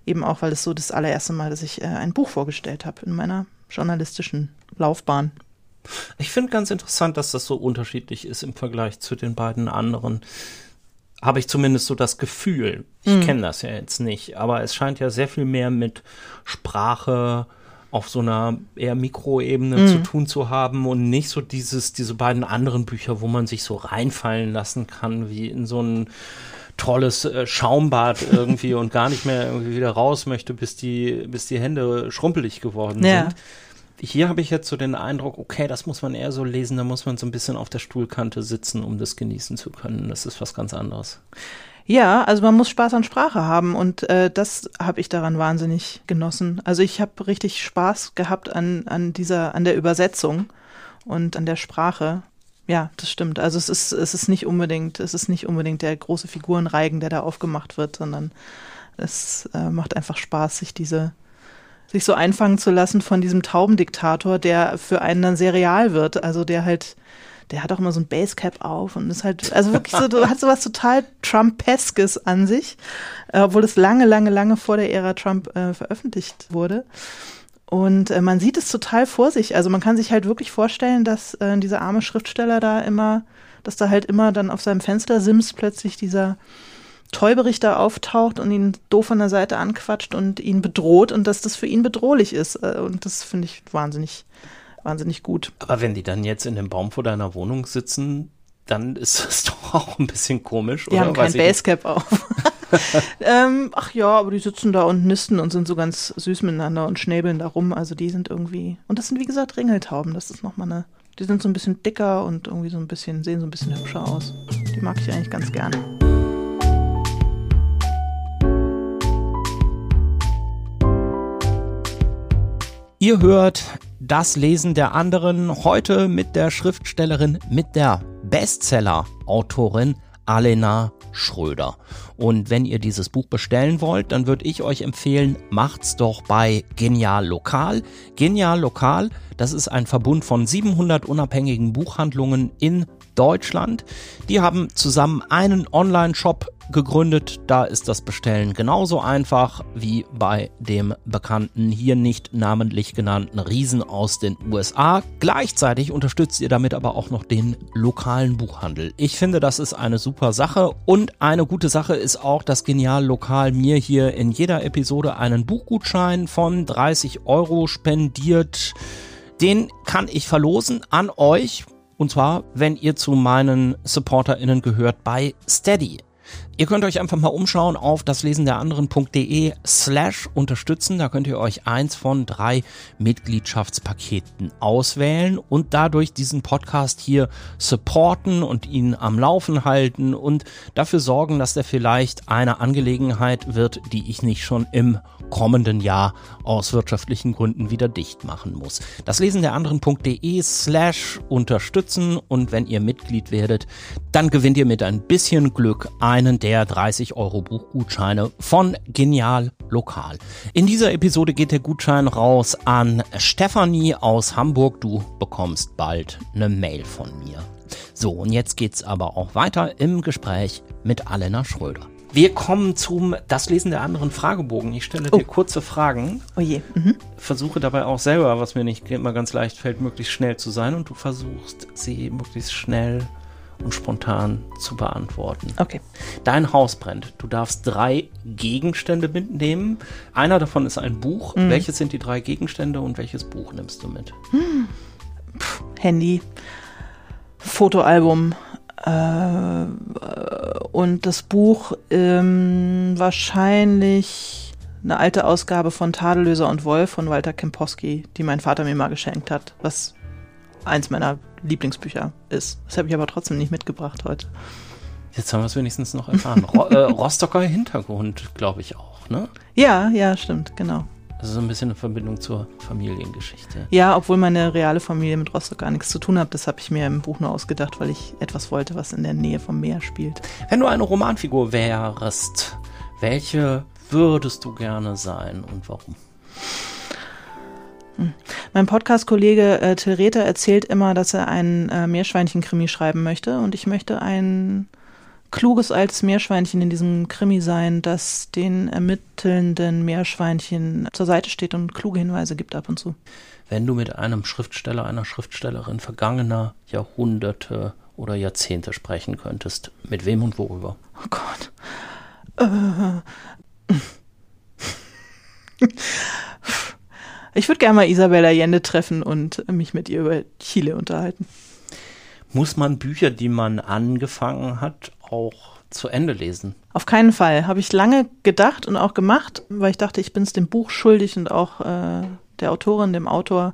eben auch, weil es so das allererste Mal, dass ich äh, ein Buch vorgestellt habe in meiner journalistischen Laufbahn. Ich finde ganz interessant, dass das so unterschiedlich ist im Vergleich zu den beiden anderen. Habe ich zumindest so das Gefühl. Ich kenne das ja jetzt nicht, aber es scheint ja sehr viel mehr mit Sprache auf so einer eher Mikroebene zu tun zu haben und nicht so dieses, diese beiden anderen Bücher, wo man sich so reinfallen lassen kann, wie in so ein tolles äh, Schaumbad irgendwie und gar nicht mehr irgendwie wieder raus möchte, bis die, bis die Hände schrumpelig geworden Ja. sind. Hier habe ich jetzt so den Eindruck, okay, das muss man eher so lesen, da muss man so ein bisschen auf der Stuhlkante sitzen, um das genießen zu können. Das ist was ganz anderes. Ja, also man muss Spaß an Sprache haben und äh, das habe ich daran wahnsinnig genossen. Also ich habe richtig Spaß gehabt an, an dieser, an der Übersetzung und an der Sprache. Ja, das stimmt. Also es ist, es ist nicht unbedingt, es ist nicht unbedingt der große Figurenreigen, der da aufgemacht wird, sondern es äh, macht einfach Spaß, sich diese, sich so einfangen zu lassen von diesem Taubendiktator, der für einen dann sehr real wird. Also der halt, der hat auch immer so ein Basecap auf und ist halt, also wirklich so, hat so was total Trumpeskes an sich, äh, obwohl es lange, lange, lange vor der Ära Trump äh, veröffentlicht wurde. Und äh, man sieht es total vor sich. Also man kann sich halt wirklich vorstellen, dass äh, dieser arme Schriftsteller da immer, dass da halt immer dann auf seinem Fenstersims plötzlich dieser Tollberichter auftaucht und ihn doof an der Seite anquatscht und ihn bedroht und dass das für ihn bedrohlich ist. Äh, Und das finde ich wahnsinnig, wahnsinnig gut. Aber wenn die dann jetzt in dem Baum vor deiner Wohnung sitzen, dann ist das doch auch ein bisschen komisch, Die oder? haben kein. Basecap auf. ähm, ach ja, aber die sitzen da und nisten und sind so ganz süß miteinander und schnäbeln da rum. Also die sind irgendwie. Und das sind wie gesagt Ringeltauben. Das ist nochmal eine. Die sind so ein bisschen dicker und irgendwie so ein bisschen, sehen so ein bisschen hübscher aus. Die mag ich eigentlich ganz gerne. Ihr hört das Lesen der anderen heute mit der Schriftstellerin, mit der Bestseller-Autorin Alena Schröder. Und wenn ihr dieses Buch bestellen wollt, dann würde ich euch empfehlen, macht's doch bei Genial Lokal. Genial Lokal, das ist ein Verbund von 700 unabhängigen Buchhandlungen in Deutschland. Die haben zusammen einen Online-Shop gegründet. Da ist das Bestellen genauso einfach wie bei dem bekannten, hier nicht namentlich genannten Riesen aus den USA. Gleichzeitig unterstützt ihr damit aber auch noch den lokalen Buchhandel. Ich finde, das ist eine super Sache und eine gute Sache ist auch, dass Genial Lokal mir hier in jeder Episode einen Buchgutschein von 30 Euro spendiert. Den kann ich verlosen an euch. Und zwar, wenn ihr zu meinen SupporterInnen gehört bei Steady. Ihr könnt euch einfach mal umschauen auf das Lesen der anderen.de slash unterstützen. Da könnt ihr euch eins von drei Mitgliedschaftspaketen auswählen und dadurch diesen Podcast hier supporten und ihn am Laufen halten und dafür sorgen, dass der vielleicht eine Angelegenheit wird, die ich nicht schon im kommenden Jahr aus wirtschaftlichen Gründen wieder dicht machen muss. Das Lesen der anderen.de slash unterstützen und wenn ihr Mitglied werdet, dann gewinnt ihr mit ein bisschen Glück einen der 30 Euro Buchgutscheine von Genial Lokal. In dieser Episode geht der Gutschein raus an Stefanie aus Hamburg. Du bekommst bald eine Mail von mir. So, und jetzt geht's aber auch weiter im Gespräch mit Alena Schröder. Wir kommen zum Das Lesen der anderen Fragebogen. Ich stelle dir oh. kurze Fragen. Oh je. Mhm. Versuche dabei auch selber, was mir nicht immer ganz leicht fällt, möglichst schnell zu sein und du versuchst, sie möglichst schnell und spontan zu beantworten. Okay. Dein Haus brennt. Du darfst drei Gegenstände mitnehmen. Einer davon ist ein Buch. Mhm. Welches sind die drei Gegenstände und welches Buch nimmst du mit? Hm. Puh, Handy, Fotoalbum, und das Buch ähm, wahrscheinlich eine alte Ausgabe von Tadellöser und Wolf von Walter Kempowski, die mein Vater mir mal geschenkt hat, was eins meiner Lieblingsbücher ist. Das habe ich aber trotzdem nicht mitgebracht heute. Jetzt haben wir es wenigstens noch erfahren. Ro äh, Rostocker Hintergrund, glaube ich auch, ne? Ja, ja, stimmt, genau. Also so ein bisschen eine Verbindung zur Familiengeschichte. Ja, obwohl meine reale Familie mit Rostock gar nichts zu tun hat. Das habe ich mir im Buch nur ausgedacht, weil ich etwas wollte, was in der Nähe vom Meer spielt. Wenn du eine Romanfigur wärst, welche würdest du gerne sein und warum? Hm. Mein Podcast-Kollege äh, Till Rether erzählt immer, dass er einen äh, Meerschweinchen-Krimi schreiben möchte und ich möchte einen kluges altes Meerschweinchen in diesem Krimi sein, das den ermittelnden Meerschweinchen zur Seite steht und kluge Hinweise gibt ab und zu. Wenn du mit einem Schriftsteller, einer Schriftstellerin vergangener Jahrhunderte oder Jahrzehnte sprechen könntest, mit wem und worüber? Oh Gott. Äh. Ich würde gerne mal Isabella Allende treffen und mich mit ihr über Chile unterhalten. Muss man Bücher, die man angefangen hat, auch zu Ende lesen? Auf keinen Fall. Habe ich lange gedacht und auch gemacht, weil ich dachte, ich bin es dem Buch schuldig und auch äh, der Autorin, dem Autor.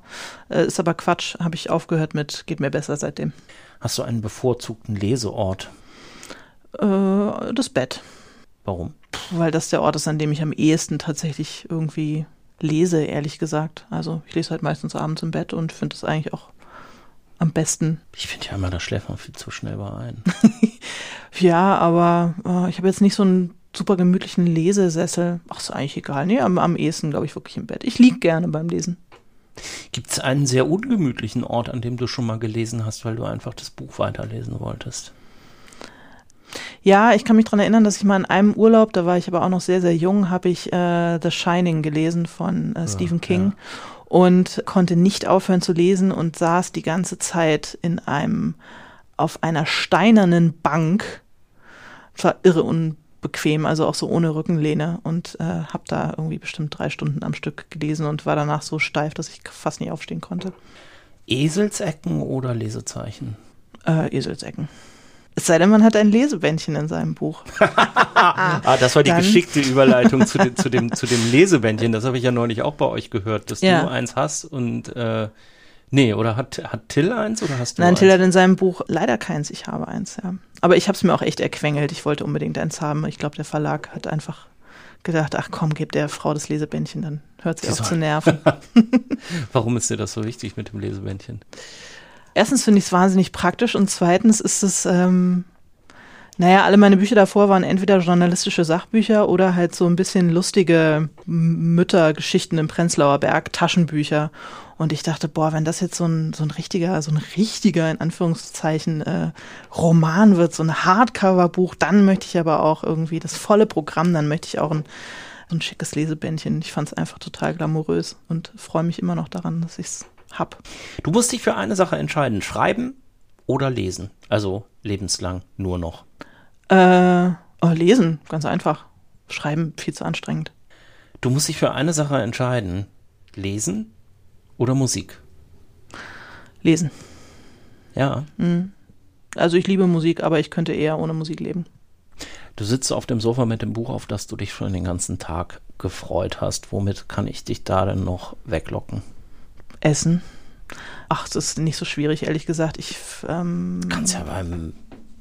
Äh, ist aber Quatsch, habe ich aufgehört mit, geht mir besser seitdem. Hast du einen bevorzugten Leseort? Äh, das Bett. Warum? Weil das der Ort ist, an dem ich am ehesten tatsächlich irgendwie lese, ehrlich gesagt. Also ich lese halt meistens abends im Bett und finde es eigentlich auch am besten. Ich finde ja immer, da schläft man viel zu schnell bei ein. ja, aber äh, ich habe jetzt nicht so einen super gemütlichen Lesesessel. Ach, ist eigentlich egal. Nee, am, am ehesten, glaube ich, wirklich im Bett. Ich liege gerne beim Lesen. Gibt es einen sehr ungemütlichen Ort, an dem du schon mal gelesen hast, weil du einfach das Buch weiterlesen wolltest? Ja, ich kann mich daran erinnern, dass ich mal in einem Urlaub, da war ich aber auch noch sehr, sehr jung, habe ich äh, The Shining gelesen von äh, Stephen ja, King. Ja und konnte nicht aufhören zu lesen und saß die ganze Zeit in einem auf einer steinernen Bank. Es war irre unbequem, also auch so ohne Rückenlehne und äh, habe da irgendwie bestimmt drei Stunden am Stück gelesen und war danach so steif, dass ich fast nicht aufstehen konnte. Eselsecken oder Lesezeichen? Äh, Eselsecken. Es sei denn, man hat ein Lesebändchen in seinem Buch. ah, das war die Dann. geschickte Überleitung zu, de, zu, dem, zu dem Lesebändchen. Das habe ich ja neulich auch bei euch gehört, dass ja. du eins hast und äh, nee, oder hat, hat Till eins oder hast du Nein, eins? Till hat in seinem Buch leider keins, ich habe eins, ja. Aber ich habe es mir auch echt erquengelt. Ich wollte unbedingt eins haben. Ich glaube, der Verlag hat einfach gedacht, ach komm, gib der Frau das Lesebändchen, dann hört sie auf zu nerven. Warum ist dir das so wichtig mit dem Lesebändchen? erstens finde ich es wahnsinnig praktisch und zweitens ist es ähm, Naja, alle meine Bücher davor waren entweder journalistische Sachbücher oder halt so ein bisschen lustige Müttergeschichten im Prenzlauer Berg, Taschenbücher. Und ich dachte, boah, wenn das jetzt so ein, so ein richtiger, so ein richtiger, in Anführungszeichen, äh, Roman wird, so ein Hardcover-Buch, dann möchte ich aber auch irgendwie das volle Programm, dann möchte ich auch ein, ein schickes Lesebändchen. Ich fand es einfach total glamourös und freue mich immer noch daran, dass ich es hab. Du musst dich für eine Sache entscheiden, schreiben oder lesen. Also lebenslang nur noch. Äh, oh, lesen, ganz einfach. Schreiben, viel zu anstrengend. Du musst dich für eine Sache entscheiden. Lesen oder Musik? Lesen. Ja. Mhm. Also ich liebe Musik, aber ich könnte eher ohne Musik leben. Du sitzt auf dem Sofa mit dem Buch, auf das du dich schon den ganzen Tag gefreut hast. Womit kann ich dich da denn noch weglocken? Essen. Ach, das ist nicht so schwierig, ehrlich gesagt. Ich ähm, kannst ja beim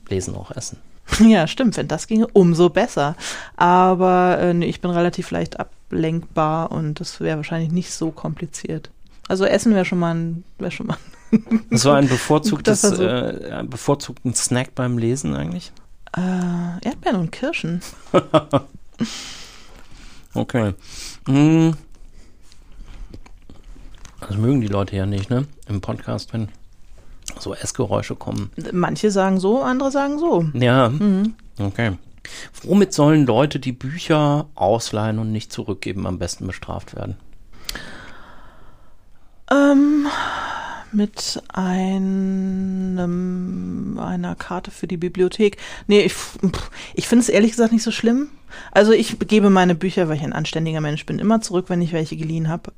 Lesen auch essen. Ja, stimmt. Wenn das ginge, umso besser. Aber äh, nee, ich bin relativ leicht ablenkbar und das wäre wahrscheinlich nicht so kompliziert. Also Essen wäre schon mal ein, wäre schon mal. so ein bevorzugtes, äh, einen bevorzugten Snack beim Lesen eigentlich? Äh, Erdbeeren und Kirschen. okay. Hm. Das mögen die Leute ja nicht, ne? Im Podcast, wenn so Essgeräusche kommen. Manche sagen so, andere sagen so. Ja. Mhm. Okay. Womit sollen Leute, die Bücher ausleihen und nicht zurückgeben, am besten bestraft werden? Ähm, mit einem, einer Karte für die Bibliothek. Nee, ich, ich finde es ehrlich gesagt nicht so schlimm. Also ich gebe meine Bücher, weil ich ein anständiger Mensch bin, immer zurück, wenn ich welche geliehen habe.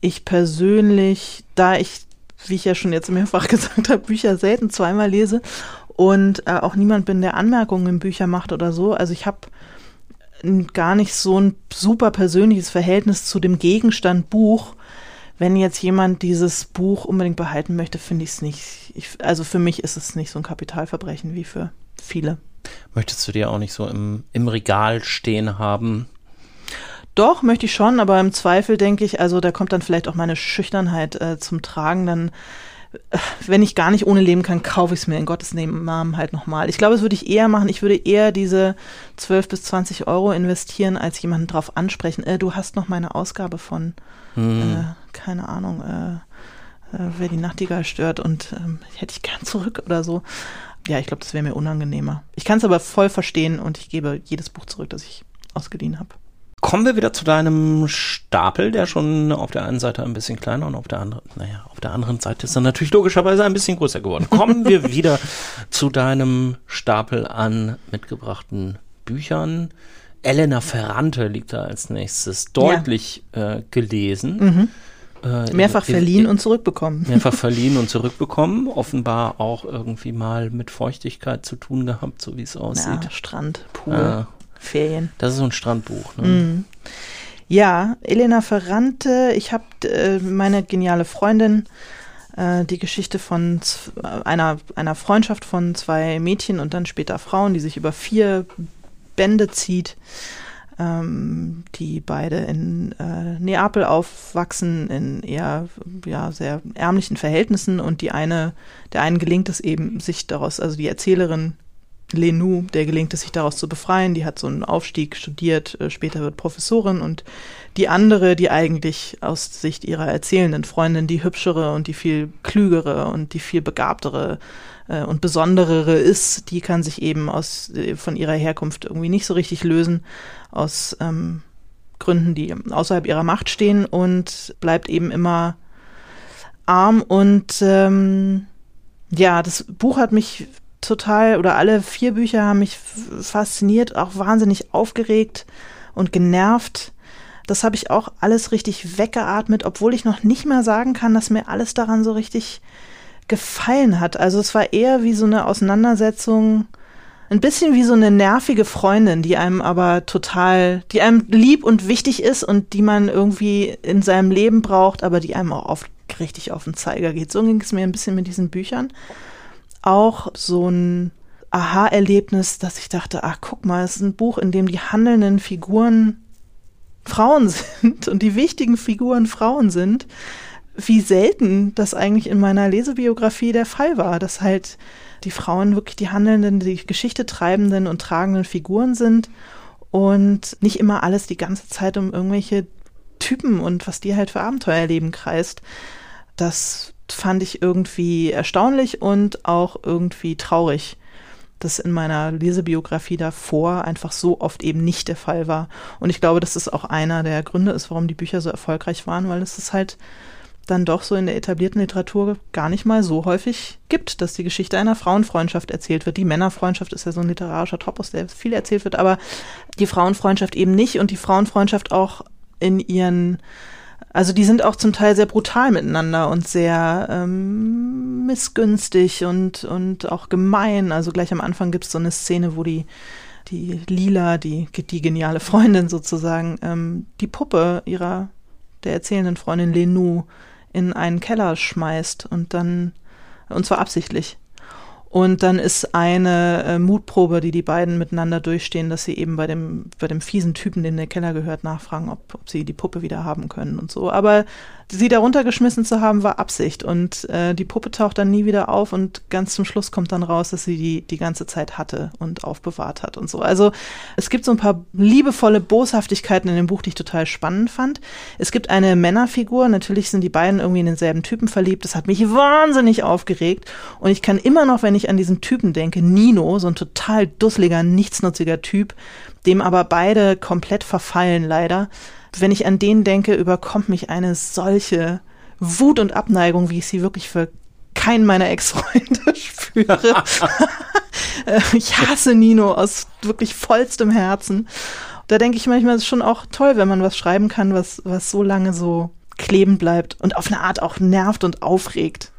Ich persönlich, da ich, wie ich ja schon jetzt mehrfach gesagt habe, Bücher selten zweimal lese und äh, auch niemand bin, der Anmerkungen in Bücher macht oder so. Also ich habe gar nicht so ein super persönliches Verhältnis zu dem Gegenstand Buch wenn jetzt jemand dieses Buch unbedingt behalten möchte, finde ich es nicht. Ich, also für mich ist es nicht so ein Kapitalverbrechen wie für viele. Möchtest du dir auch nicht so im, im Regal stehen haben? Doch, möchte ich schon, aber im Zweifel denke ich, also da kommt dann vielleicht auch meine Schüchternheit äh, zum Tragen, dann äh, wenn ich gar nicht ohne leben kann, kaufe ich es mir in Gottes Namen halt nochmal. Ich glaube, das würde ich eher machen. Ich würde eher diese 12 bis 20 Euro investieren, als jemanden drauf ansprechen. Äh, du hast noch meine Ausgabe von hm. äh, keine Ahnung, äh, äh, wer die Nachtigall stört und ähm, hätte ich gern zurück oder so. Ja, ich glaube, das wäre mir unangenehmer. Ich kann es aber voll verstehen und ich gebe jedes Buch zurück, das ich ausgeliehen habe. Kommen wir wieder zu deinem Stapel, der schon auf der einen Seite ein bisschen kleiner und auf der anderen, naja, auf der anderen Seite ist er natürlich logischerweise ein bisschen größer geworden. Kommen wir wieder zu deinem Stapel an mitgebrachten Büchern. Elena Ferrante liegt da als nächstes deutlich ja. äh, gelesen. Mhm. Äh, mehrfach in, verliehen in, und zurückbekommen. Mehrfach verliehen und zurückbekommen. Offenbar auch irgendwie mal mit Feuchtigkeit zu tun gehabt, so wie es aussieht. Ja, Strand, Pool, äh, Ferien. Das ist so ein Strandbuch. Ne? Mhm. Ja, Elena Ferrante, ich habe äh, meine geniale Freundin, äh, die Geschichte von einer, einer Freundschaft von zwei Mädchen und dann später Frauen, die sich über vier Bände zieht ähm, die beide in äh, Neapel aufwachsen, in eher ja, sehr ärmlichen Verhältnissen und die eine, der einen gelingt es eben, sich daraus, also die Erzählerin Lenou, der gelingt es sich daraus zu befreien, die hat so einen Aufstieg studiert, äh, später wird Professorin. Und die andere, die eigentlich aus Sicht ihrer erzählenden Freundin die hübschere und die viel klügere und die viel begabtere äh, und besonderere ist, die kann sich eben aus äh, von ihrer Herkunft irgendwie nicht so richtig lösen aus ähm, Gründen, die außerhalb ihrer Macht stehen und bleibt eben immer arm. Und ähm, ja, das Buch hat mich total oder alle vier Bücher haben mich fasziniert, auch wahnsinnig aufgeregt und genervt. Das habe ich auch alles richtig weggeatmet, obwohl ich noch nicht mehr sagen kann, dass mir alles daran so richtig gefallen hat. Also es war eher wie so eine Auseinandersetzung, ein bisschen wie so eine nervige Freundin, die einem aber total, die einem lieb und wichtig ist und die man irgendwie in seinem Leben braucht, aber die einem auch oft richtig auf den Zeiger geht. So ging es mir ein bisschen mit diesen Büchern. Auch so ein Aha-Erlebnis, dass ich dachte, ach guck mal, es ist ein Buch, in dem die handelnden Figuren Frauen sind und die wichtigen Figuren Frauen sind wie selten das eigentlich in meiner Lesebiografie der Fall war, dass halt die Frauen wirklich die handelnden, die Geschichte treibenden und tragenden Figuren sind und nicht immer alles die ganze Zeit um irgendwelche Typen und was die halt für Abenteuer erleben kreist. Das fand ich irgendwie erstaunlich und auch irgendwie traurig, dass in meiner Lesebiografie davor einfach so oft eben nicht der Fall war. Und ich glaube, dass das auch einer der Gründe ist, warum die Bücher so erfolgreich waren, weil es ist halt dann doch so in der etablierten Literatur gar nicht mal so häufig gibt, dass die Geschichte einer Frauenfreundschaft erzählt wird. Die Männerfreundschaft ist ja so ein literarischer Topos, der viel erzählt wird, aber die Frauenfreundschaft eben nicht und die Frauenfreundschaft auch in ihren also die sind auch zum Teil sehr brutal miteinander und sehr ähm, missgünstig und, und auch gemein. Also gleich am Anfang gibt es so eine Szene, wo die, die Lila, die, die geniale Freundin sozusagen, ähm, die Puppe ihrer, der erzählenden Freundin Lenou in einen Keller schmeißt und dann, und zwar absichtlich. Und dann ist eine äh, Mutprobe, die die beiden miteinander durchstehen, dass sie eben bei dem, bei dem fiesen Typen, dem der Keller gehört, nachfragen, ob, ob sie die Puppe wieder haben können und so. Aber sie da runtergeschmissen zu haben, war Absicht. Und äh, die Puppe taucht dann nie wieder auf und ganz zum Schluss kommt dann raus, dass sie die die ganze Zeit hatte und aufbewahrt hat und so. Also es gibt so ein paar liebevolle Boshaftigkeiten in dem Buch, die ich total spannend fand. Es gibt eine Männerfigur, natürlich sind die beiden irgendwie in denselben Typen verliebt. Das hat mich wahnsinnig aufgeregt. Und ich kann immer noch, wenn ich an diesen Typen denke, Nino, so ein total dusseliger, nichtsnutziger Typ, dem aber beide komplett verfallen leider wenn ich an den denke, überkommt mich eine solche Wut und Abneigung, wie ich sie wirklich für keinen meiner Ex-Freunde spüre. Äh, ich hasse Nino aus wirklich vollstem Herzen. Da denke ich manchmal, es ist schon auch toll, wenn man was schreiben kann, was, was so lange so kleben bleibt und auf eine Art auch nervt und aufregt.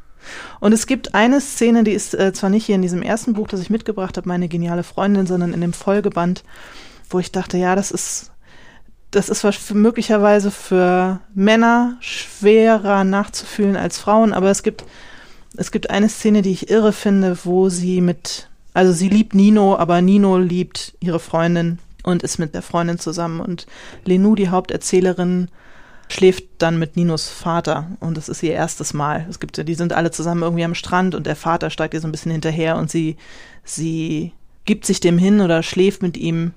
Und es gibt eine Szene, die ist äh, zwar nicht hier in diesem ersten Buch, das ich mitgebracht habe, meine geniale Freundin, sondern in dem Folgeband, wo ich dachte, ja, das ist das ist möglicherweise für Männer schwerer nachzufühlen als Frauen, aber es gibt, es gibt eine Szene, die ich irre finde, wo sie mit, also sie liebt Nino, aber Nino liebt ihre Freundin und ist mit der Freundin zusammen und Lenou, die Haupterzählerin, schläft dann mit Ninos Vater und das ist ihr erstes Mal. Es gibt, die sind alle zusammen irgendwie am Strand und der Vater steigt ihr so ein bisschen hinterher und sie, sie gibt sich dem hin oder schläft mit ihm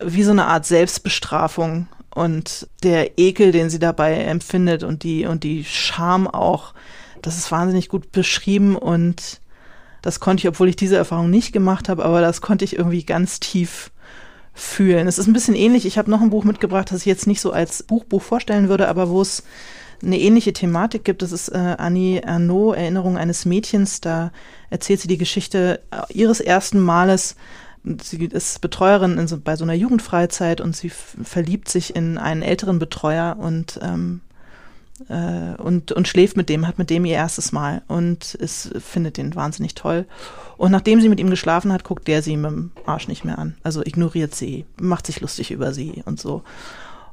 wie so eine Art Selbstbestrafung und der Ekel, den sie dabei empfindet und die und die Scham auch, das ist wahnsinnig gut beschrieben und das konnte ich, obwohl ich diese Erfahrung nicht gemacht habe, aber das konnte ich irgendwie ganz tief fühlen. Es ist ein bisschen ähnlich. Ich habe noch ein Buch mitgebracht, das ich jetzt nicht so als Buchbuch vorstellen würde, aber wo es eine ähnliche Thematik gibt. Das ist äh, Annie Arnaud, Erinnerung eines Mädchens. Da erzählt sie die Geschichte ihres ersten Males sie ist Betreuerin so, bei so einer Jugendfreizeit und sie verliebt sich in einen älteren Betreuer und ähm, äh, und, und schläft mit dem, hat mit dem ihr erstes Mal und ist, findet den wahnsinnig toll. Und nachdem sie mit ihm geschlafen hat, guckt der sie mit dem Arsch nicht mehr an. Also ignoriert sie, macht sich lustig über sie und so.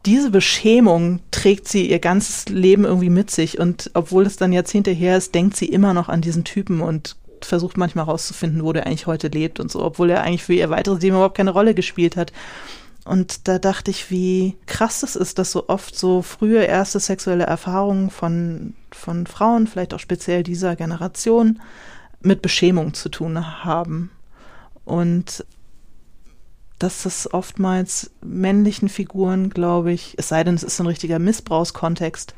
Diese Beschämung trägt sie ihr ganzes Leben irgendwie mit sich und obwohl es dann Jahrzehnte her ist, denkt sie immer noch an diesen Typen und versucht manchmal rauszufinden, wo der eigentlich heute lebt und so, obwohl er eigentlich für ihr weiteres Leben überhaupt keine Rolle gespielt hat. Und da dachte ich, wie krass es ist, dass so oft so frühe erste sexuelle Erfahrungen von, von Frauen, vielleicht auch speziell dieser Generation, mit Beschämung zu tun haben. Und dass das oftmals männlichen Figuren, glaube ich, es sei denn, es ist ein richtiger Missbrauchskontext,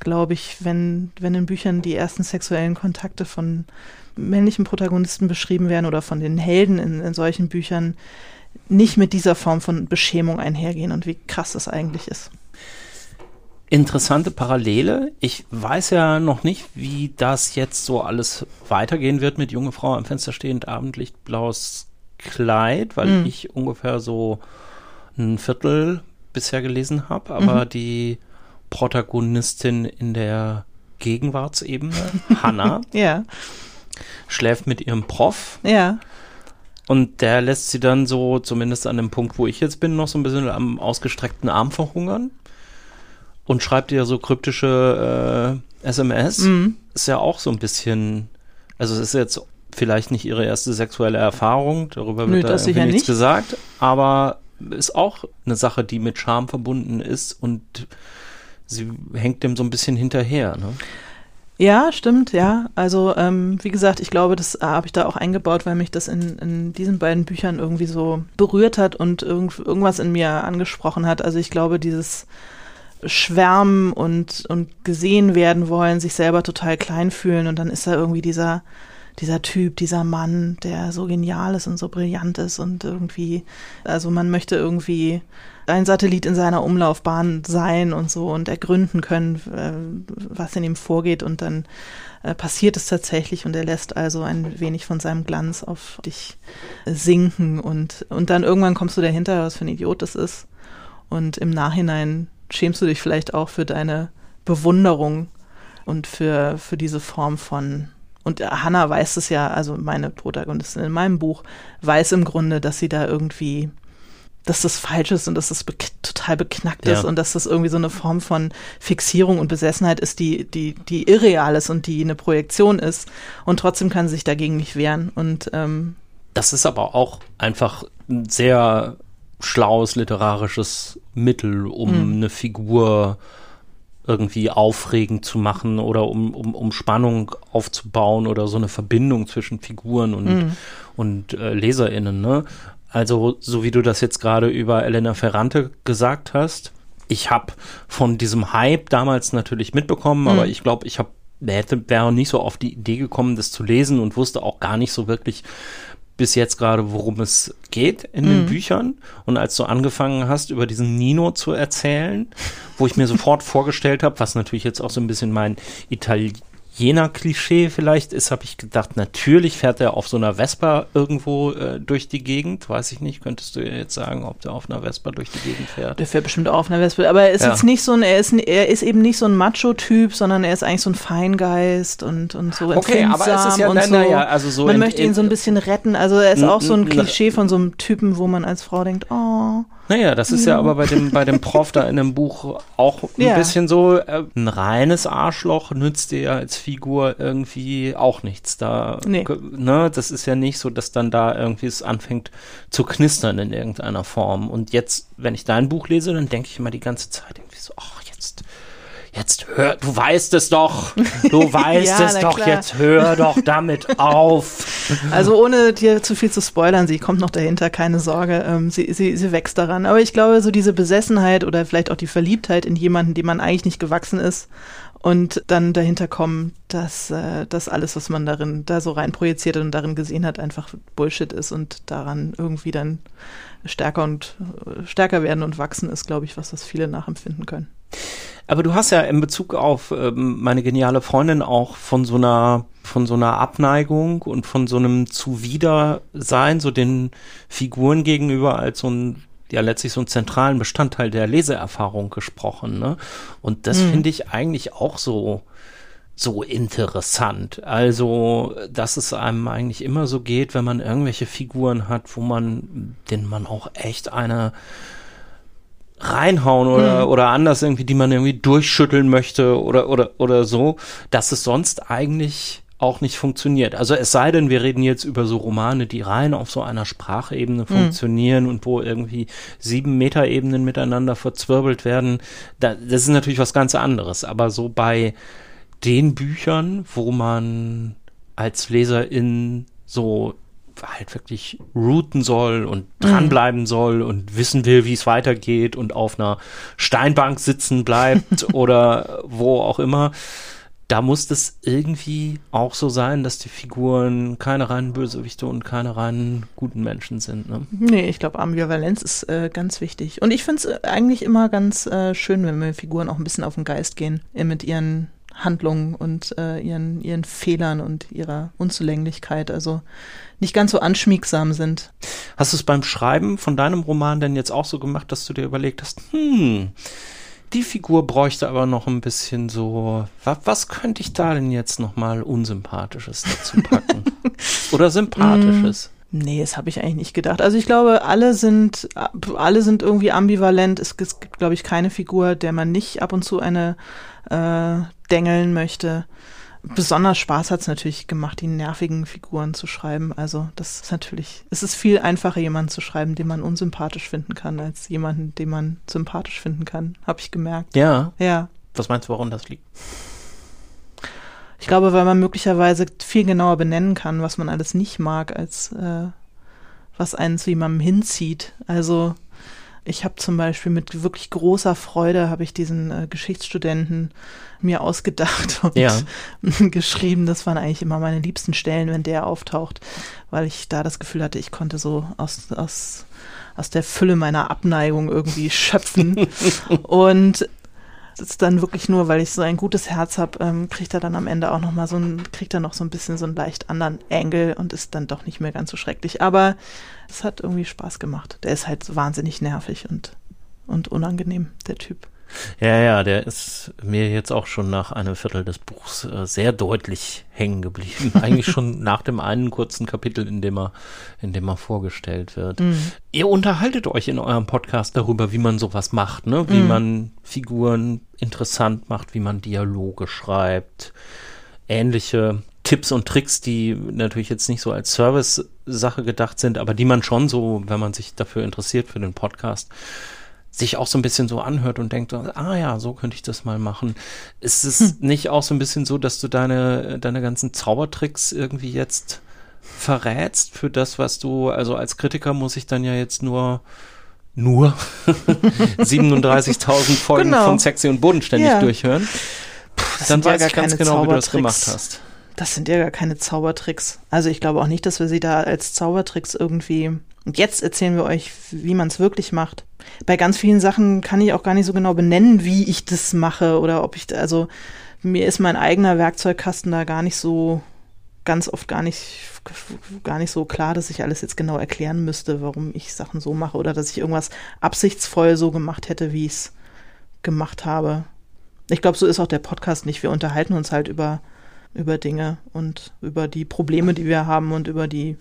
glaube ich, wenn, wenn in Büchern die ersten sexuellen Kontakte von männlichen Protagonisten beschrieben werden oder von den Helden in, in solchen Büchern nicht mit dieser Form von Beschämung einhergehen und wie krass das eigentlich ist. Interessante Parallele. Ich weiß ja noch nicht, wie das jetzt so alles weitergehen wird mit junge Frau am Fenster stehend, Abendlicht, blaues Kleid, weil mhm. ich ungefähr so ein Viertel bisher gelesen habe, aber mhm. die Protagonistin in der Gegenwartsebene, Hannah, ja schläft mit ihrem Prof. Ja. Und der lässt sie dann so, zumindest an dem Punkt, wo ich jetzt bin, noch so ein bisschen am ausgestreckten Arm verhungern. Und schreibt ihr so kryptische äh, SMS. Mhm. Ist ja auch so ein bisschen, also es ist jetzt vielleicht nicht ihre erste sexuelle Erfahrung, darüber wird Nö, da nichts nicht. gesagt, aber ist auch eine Sache, die mit Scham verbunden ist und sie hängt dem so ein bisschen hinterher. Ne? Ja, stimmt, ja. Also ähm, wie gesagt, ich glaube, das äh, habe ich da auch eingebaut, weil mich das in, in diesen beiden Büchern irgendwie so berührt hat und irgend, irgendwas in mir angesprochen hat. Also ich glaube, dieses Schwärmen und, und gesehen werden wollen, sich selber total klein fühlen und dann ist da irgendwie dieser dieser Typ, dieser Mann, der so genial ist und so brillant ist und irgendwie, also man möchte irgendwie ein Satellit in seiner Umlaufbahn sein und so und ergründen können, äh, was in ihm vorgeht. Und dann äh, passiert es tatsächlich und er lässt also ein wenig von seinem Glanz auf dich sinken. Und, und dann irgendwann kommst du dahinter, was für ein Idiot das ist. Und im Nachhinein schämst du dich vielleicht auch für deine Bewunderung und für, für diese Form von und Hannah weiß es ja, also meine Protagonistin in meinem Buch, weiß im Grunde, dass sie da irgendwie, dass das falsch ist und dass das be total beknackt ja. ist und dass das irgendwie so eine Form von Fixierung und Besessenheit ist, die, die, die irreal ist und die eine Projektion ist. Und trotzdem kann sie sich dagegen nicht wehren. Und ähm, das ist aber auch einfach ein sehr schlaues literarisches Mittel, um hm. eine Figur irgendwie aufregend zu machen oder um, um, um Spannung aufzubauen oder so eine Verbindung zwischen Figuren und, mhm. und äh, LeserInnen. Ne? Also, so wie du das jetzt gerade über Elena Ferrante gesagt hast, ich habe von diesem Hype damals natürlich mitbekommen, mhm. aber ich glaube, ich habe hätte wäre nicht so auf die Idee gekommen, das zu lesen und wusste auch gar nicht so wirklich, bis jetzt gerade, worum es geht in mhm. den Büchern. Und als du angefangen hast, über diesen Nino zu erzählen, wo ich mir sofort vorgestellt habe, was natürlich jetzt auch so ein bisschen mein Itali Jena-Klischee vielleicht ist, habe ich gedacht, natürlich fährt er auf so einer Vespa irgendwo äh, durch die Gegend. Weiß ich nicht, könntest du jetzt sagen, ob der auf einer Vespa durch die Gegend fährt? Der fährt bestimmt auch auf einer Vespa, aber er ist ja. jetzt nicht so ein, er ist, er ist eben nicht so ein Macho-Typ, sondern er ist eigentlich so ein Feingeist und, und so Okay, aber es ist ja, nein, so. ja, also so Man möchte ihn so ein bisschen retten, also er ist auch so ein Klischee von so einem Typen, wo man als Frau denkt, oh, naja, das ist ja aber bei dem, bei dem Prof da in dem Buch auch ein ja. bisschen so, äh, ein reines Arschloch nützt dir ja als Figur irgendwie auch nichts. Da, nee. ne, das ist ja nicht so, dass dann da irgendwie es anfängt zu knistern in irgendeiner Form. Und jetzt, wenn ich dein Buch lese, dann denke ich immer die ganze Zeit irgendwie so, ach, jetzt hör, du weißt es doch, du weißt ja, es doch, klar. jetzt hör doch damit auf. Also ohne dir zu viel zu spoilern, sie kommt noch dahinter, keine Sorge, ähm, sie, sie, sie wächst daran. Aber ich glaube, so diese Besessenheit oder vielleicht auch die Verliebtheit in jemanden, dem man eigentlich nicht gewachsen ist und dann dahinter kommen, dass äh, das alles, was man darin da so rein projiziert und darin gesehen hat, einfach Bullshit ist und daran irgendwie dann stärker und äh, stärker werden und wachsen ist, glaube ich, was das viele nachempfinden können. Aber du hast ja in Bezug auf ähm, meine geniale Freundin auch von so einer von so einer Abneigung und von so einem Zuwidersein, so den Figuren gegenüber als so ein ja letztlich so einen zentralen Bestandteil der Leseerfahrung gesprochen. Ne? Und das mhm. finde ich eigentlich auch so so interessant. Also, dass es einem eigentlich immer so geht, wenn man irgendwelche Figuren hat, wo man, denen man auch echt eine reinhauen oder, hm. oder anders irgendwie, die man irgendwie durchschütteln möchte oder, oder, oder so, dass es sonst eigentlich auch nicht funktioniert. Also es sei denn, wir reden jetzt über so Romane, die rein auf so einer Sprachebene hm. funktionieren und wo irgendwie sieben Metaebenen miteinander verzwirbelt werden. Da, das ist natürlich was ganz anderes. Aber so bei den Büchern, wo man als Leserin so halt wirklich routen soll und dranbleiben mhm. soll und wissen will, wie es weitergeht und auf einer Steinbank sitzen bleibt oder wo auch immer. Da muss das irgendwie auch so sein, dass die Figuren keine reinen Bösewichte und keine reinen guten Menschen sind. Ne? Nee, ich glaube, Ambivalenz ist äh, ganz wichtig. Und ich finde es äh, eigentlich immer ganz äh, schön, wenn wir Figuren auch ein bisschen auf den Geist gehen, mit ihren Handlungen und äh, ihren, ihren Fehlern und ihrer Unzulänglichkeit. Also nicht ganz so anschmiegsam sind. Hast du es beim Schreiben von deinem Roman denn jetzt auch so gemacht, dass du dir überlegt hast, hm, die Figur bräuchte aber noch ein bisschen so, was, was könnte ich da denn jetzt noch mal unsympathisches dazu packen? Oder sympathisches? Mm, nee, das habe ich eigentlich nicht gedacht. Also ich glaube, alle sind, alle sind irgendwie ambivalent. Es, es gibt, glaube ich, keine Figur, der man nicht ab und zu eine äh, dengeln möchte besonders Spaß hat es natürlich gemacht, die nervigen Figuren zu schreiben. Also das ist natürlich, es ist viel einfacher, jemanden zu schreiben, den man unsympathisch finden kann, als jemanden, den man sympathisch finden kann, habe ich gemerkt. Ja. Ja. Was meinst du, warum das liegt? Ich glaube, weil man möglicherweise viel genauer benennen kann, was man alles nicht mag, als äh, was einen zu jemandem hinzieht. Also ich habe zum Beispiel mit wirklich großer Freude habe ich diesen äh, Geschichtsstudenten mir ausgedacht und ja. geschrieben. Das waren eigentlich immer meine liebsten Stellen, wenn der auftaucht, weil ich da das Gefühl hatte, ich konnte so aus, aus, aus der Fülle meiner Abneigung irgendwie schöpfen. und ist dann wirklich nur, weil ich so ein gutes Herz habe, ähm, kriegt er dann am Ende auch noch mal so ein, kriegt er noch so ein bisschen so einen leicht anderen Angle und ist dann doch nicht mehr ganz so schrecklich. Aber es hat irgendwie Spaß gemacht. Der ist halt wahnsinnig nervig und, und unangenehm, der Typ. Ja, ja, der ist mir jetzt auch schon nach einem Viertel des Buchs äh, sehr deutlich hängen geblieben. Eigentlich schon nach dem einen kurzen Kapitel, in dem er, in dem er vorgestellt wird. Mhm. Ihr unterhaltet euch in eurem Podcast darüber, wie man sowas macht, ne? Wie mhm. man Figuren interessant macht, wie man Dialoge schreibt, ähnliche Tipps und Tricks, die natürlich jetzt nicht so als Service-Sache gedacht sind, aber die man schon so, wenn man sich dafür interessiert für den Podcast, sich auch so ein bisschen so anhört und denkt, ah ja, so könnte ich das mal machen. Ist es hm. nicht auch so ein bisschen so, dass du deine, deine ganzen Zaubertricks irgendwie jetzt verrätst für das, was du, also als Kritiker muss ich dann ja jetzt nur nur 37.000 Folgen genau. von Sexy und Bodenständig ja. durchhören. Puh, dann weiß ja ich ganz genau, wie du das gemacht hast. Das sind ja gar keine Zaubertricks. Also ich glaube auch nicht, dass wir sie da als Zaubertricks irgendwie. Und jetzt erzählen wir euch, wie man es wirklich macht. Bei ganz vielen Sachen kann ich auch gar nicht so genau benennen, wie ich das mache oder ob ich, also mir ist mein eigener Werkzeugkasten da gar nicht so, ganz oft gar nicht, gar nicht so klar, dass ich alles jetzt genau erklären müsste, warum ich Sachen so mache oder dass ich irgendwas absichtsvoll so gemacht hätte, wie ich es gemacht habe. Ich glaube, so ist auch der Podcast nicht. Wir unterhalten uns halt über über Dinge und über die Probleme, die wir haben und über die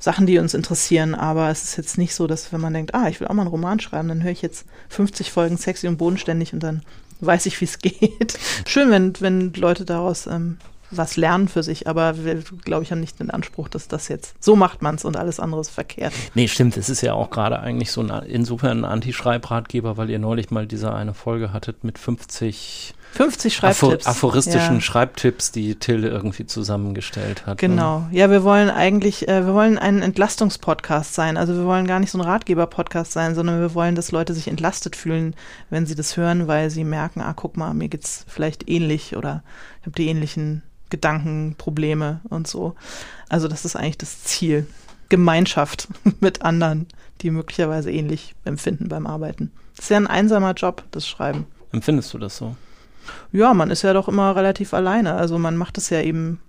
Sachen, die uns interessieren. Aber es ist jetzt nicht so, dass wenn man denkt, ah, ich will auch mal einen Roman schreiben, dann höre ich jetzt 50 Folgen sexy und bodenständig und dann weiß ich, wie es geht. Schön, wenn, wenn Leute daraus ähm, was lernen für sich, aber wir, glaube ich, haben nicht den Anspruch, dass das jetzt so macht man es und alles andere ist verkehrt. Nee, stimmt. Es ist ja auch gerade eigentlich so ein, insofern ein Anti-Schreibratgeber, weil ihr neulich mal diese eine Folge hattet mit 50 50 Schreibtipps. aphoristischen ja. Schreibtipps, die Till irgendwie zusammengestellt hat. Ne? Genau. Ne? Ja, wir wollen eigentlich, äh, wir wollen ein Entlastungspodcast sein. Also wir wollen gar nicht so ein Ratgeber-Podcast sein, sondern wir wollen, dass Leute sich entlastet fühlen, wenn sie das hören, weil sie merken, ah, guck mal, mir geht's vielleicht ähnlich oder ich habe die ähnlichen Gedanken, Probleme und so. Also das ist eigentlich das Ziel. Gemeinschaft mit anderen, die möglicherweise ähnlich empfinden beim Arbeiten. Das ist ja ein einsamer Job, das Schreiben. Empfindest du das so? Ja, man ist ja doch immer relativ alleine. Also man macht es ja eben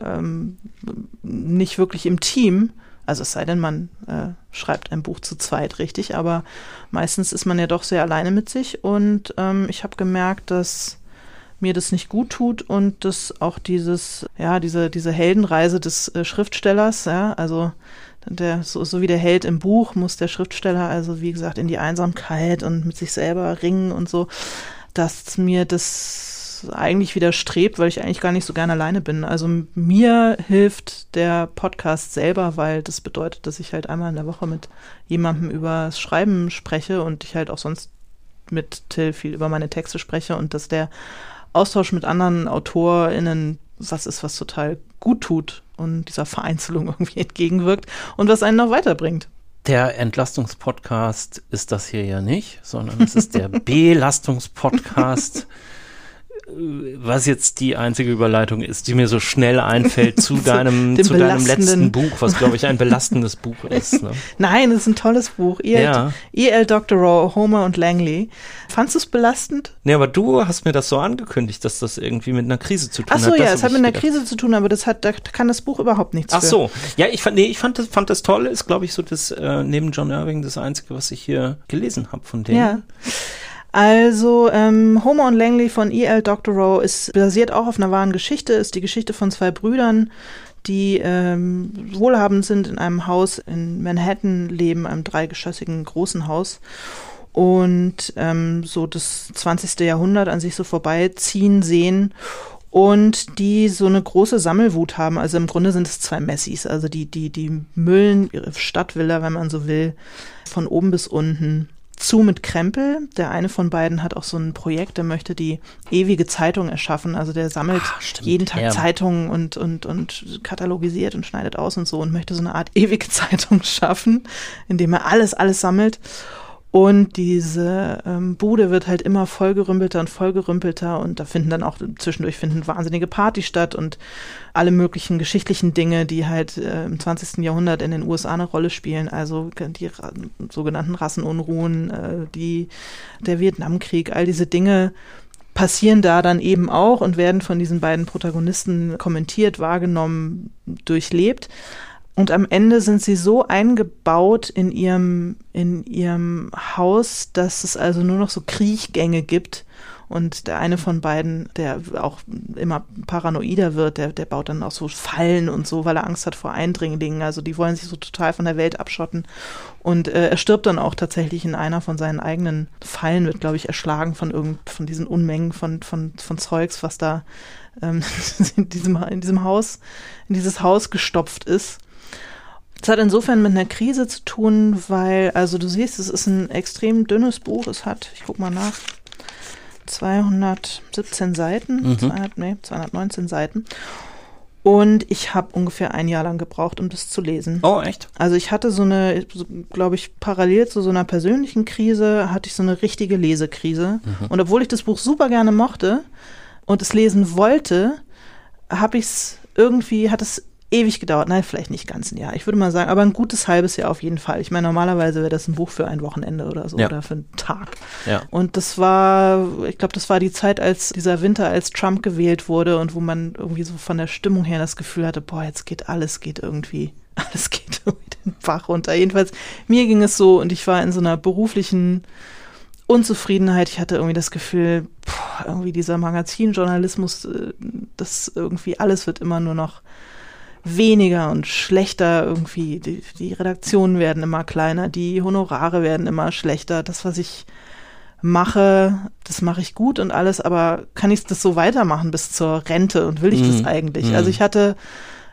ähm, nicht wirklich im Team. Also es sei denn, man äh, schreibt ein Buch zu zweit, richtig, aber meistens ist man ja doch sehr alleine mit sich und ähm, ich habe gemerkt, dass mir das nicht gut tut und dass auch dieses, ja, diese, diese Heldenreise des äh, Schriftstellers, ja, also der, so, so wie der Held im Buch muss der Schriftsteller also, wie gesagt, in die Einsamkeit und mit sich selber ringen und so dass mir das eigentlich widerstrebt, weil ich eigentlich gar nicht so gerne alleine bin. Also mir hilft der Podcast selber, weil das bedeutet, dass ich halt einmal in der Woche mit jemandem über das Schreiben spreche und ich halt auch sonst mit Till viel über meine Texte spreche und dass der Austausch mit anderen AutorInnen was ist, was total gut tut und dieser Vereinzelung irgendwie entgegenwirkt und was einen noch weiterbringt. Der Entlastungspodcast ist das hier ja nicht, sondern es ist der Belastungspodcast. Was jetzt die einzige Überleitung ist, die mir so schnell einfällt zu deinem, zu deinem letzten Buch, was glaube ich ein belastendes Buch ist. Ne? Nein, es ist ein tolles Buch. E.L. Ja. E. Doctorow, Homer und Langley. Fandest du es belastend? Nee, aber du hast mir das so angekündigt, dass das irgendwie mit einer Krise zu tun hat. Ach so, ja, es hat mit einer Krise zu tun, aber das hat, da kann das Buch überhaupt nichts Ach so, ja, ich fand, nee, ich fand das, fand das toll, ist glaube ich so das, äh, neben John Irving das einzige, was ich hier gelesen habe von dem. Ja. Also ähm, Homer und Langley von E.L. Doctorow ist basiert auch auf einer wahren Geschichte, ist die Geschichte von zwei Brüdern, die ähm, wohlhabend sind, in einem Haus in Manhattan leben, einem dreigeschossigen großen Haus und ähm, so das 20. Jahrhundert an sich so vorbeiziehen sehen und die so eine große Sammelwut haben. Also im Grunde sind es zwei Messis, also die, die, die müllen ihre Stadtvilla, wenn man so will, von oben bis unten zu mit Krempel. Der eine von beiden hat auch so ein Projekt, der möchte die ewige Zeitung erschaffen. Also der sammelt stimmt, jeden Tag ja. Zeitungen und, und, und katalogisiert und schneidet aus und so und möchte so eine Art ewige Zeitung schaffen, indem er alles, alles sammelt. Und diese ähm, Bude wird halt immer vollgerümpelter und vollgerümpelter und da finden dann auch zwischendurch finden wahnsinnige Partys statt und alle möglichen geschichtlichen Dinge, die halt äh, im 20. Jahrhundert in den USA eine Rolle spielen. Also die Ra sogenannten Rassenunruhen, äh, die, der Vietnamkrieg, all diese Dinge passieren da dann eben auch und werden von diesen beiden Protagonisten kommentiert, wahrgenommen, durchlebt. Und am Ende sind sie so eingebaut in ihrem, in ihrem Haus, dass es also nur noch so Kriechgänge gibt. Und der eine von beiden, der auch immer paranoider wird, der, der baut dann auch so Fallen und so, weil er Angst hat vor Eindringlingen. Also die wollen sich so total von der Welt abschotten. Und äh, er stirbt dann auch tatsächlich in einer von seinen eigenen Fallen, wird, glaube ich, erschlagen von irgend, von diesen Unmengen von, von, von Zeugs, was da ähm, in, diesem, in diesem Haus, in dieses Haus gestopft ist. Es hat insofern mit einer Krise zu tun, weil, also du siehst, es ist ein extrem dünnes Buch. Es hat, ich guck mal nach, 217 Seiten, Mhm. 200, nee, 219 Seiten. Und ich habe ungefähr ein Jahr lang gebraucht, um das zu lesen. Oh, echt? Also ich hatte so eine, so, glaube ich, parallel zu so einer persönlichen Krise, hatte ich so eine richtige Lesekrise. Und obwohl ich das Buch super gerne mochte und es lesen wollte, habe ich es irgendwie, hat es ewig gedauert. Nein, vielleicht nicht ganz ein Jahr. Ich würde mal sagen, aber ein gutes halbes Jahr auf jeden Fall. Ich meine, normalerweise wäre das ein Buch für ein Wochenende oder so Ja. oder für einen Tag. Ja. Und das war, ich glaube, das war die Zeit, als dieser Winter, als Trump gewählt wurde und wo man irgendwie so von der Stimmung her das Gefühl hatte, boah, jetzt geht alles, geht irgendwie, alles geht irgendwie den Bach runter. Jedenfalls, mir ging es so und ich war in so einer beruflichen Unzufriedenheit. Ich hatte irgendwie das Gefühl, boah, irgendwie dieser Magazinjournalismus, äh, das irgendwie alles wird immer nur noch weniger und schlechter irgendwie. Die, die Redaktionen werden immer kleiner, die Honorare werden immer schlechter. Das, was ich mache, das mache ich gut und alles, aber kann ich das so weitermachen bis zur Rente und will ich das Mhm. eigentlich? Mhm. Also ich hatte,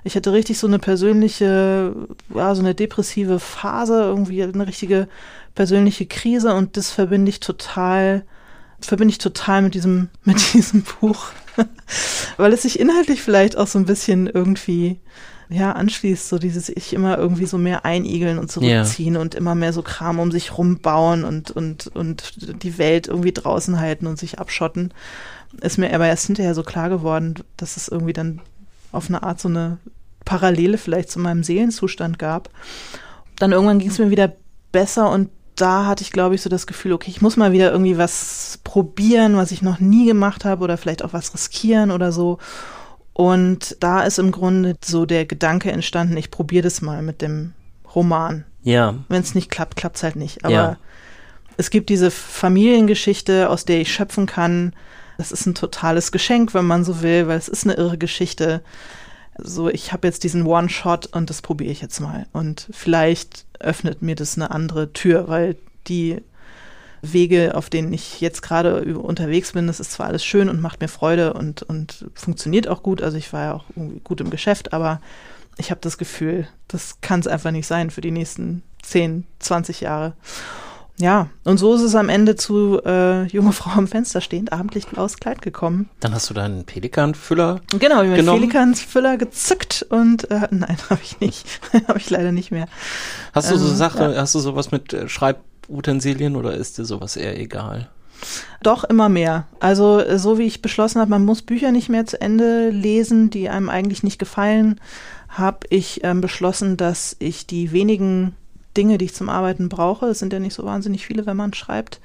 ich hatte richtig so eine persönliche, ja, so eine depressive Phase, irgendwie eine richtige persönliche Krise und das verbinde ich total, verbinde ich total mit diesem, mit diesem Buch. Weil es sich inhaltlich vielleicht auch so ein bisschen irgendwie ja, anschließt, so dieses ich immer irgendwie so mehr einigeln und zurückziehen und immer mehr so Kram um sich rumbauen und, und, und die Welt irgendwie draußen halten und sich abschotten. Ist mir aber erst hinterher so klar geworden, dass es irgendwie dann auf eine Art so eine Parallele vielleicht zu meinem Seelenzustand gab. Dann irgendwann ging es mir wieder besser und da hatte ich, glaube ich, so das Gefühl, okay, ich muss mal wieder irgendwie was probieren, was ich noch nie gemacht habe oder vielleicht auch was riskieren oder so. Und da ist im Grunde so der Gedanke entstanden, ich probiere das mal mit dem Roman. Ja. Wenn es nicht klappt, klappt es halt nicht. Aber Ja. es gibt diese Familiengeschichte, aus der ich schöpfen kann. Das ist ein totales Geschenk, wenn man so will, weil es ist eine irre Geschichte. So, ich habe jetzt diesen One-Shot und das probiere ich jetzt mal. Und vielleicht öffnet mir das eine andere Tür, weil die Wege, auf denen ich jetzt gerade unterwegs bin, das ist zwar alles schön und macht mir Freude und, und funktioniert auch gut. Also ich war ja auch gut im Geschäft, aber ich habe das Gefühl, das kann es einfach nicht sein für die nächsten 10, 20 Jahre. Ja, und so ist es am Ende zu äh, junge Frau am Fenster stehend, abendlich blaues Kleid gekommen. Dann hast du deinen Pelikanfüller. Genau, wie mit Genommen? Felikansfüller gezückt und äh, nein, habe ich nicht. habe ich leider nicht mehr. Hast du so Ähm, Sache, ja. hast du sowas mit äh, Schreibutensilien oder ist dir sowas eher egal? Doch immer mehr. Also äh, so wie ich beschlossen habe, man muss Bücher nicht mehr zu Ende lesen, die einem eigentlich nicht gefallen, habe ich ähm, beschlossen, dass ich die wenigen Dinge, die ich zum Arbeiten brauche, es sind ja nicht so wahnsinnig viele, wenn man schreibt,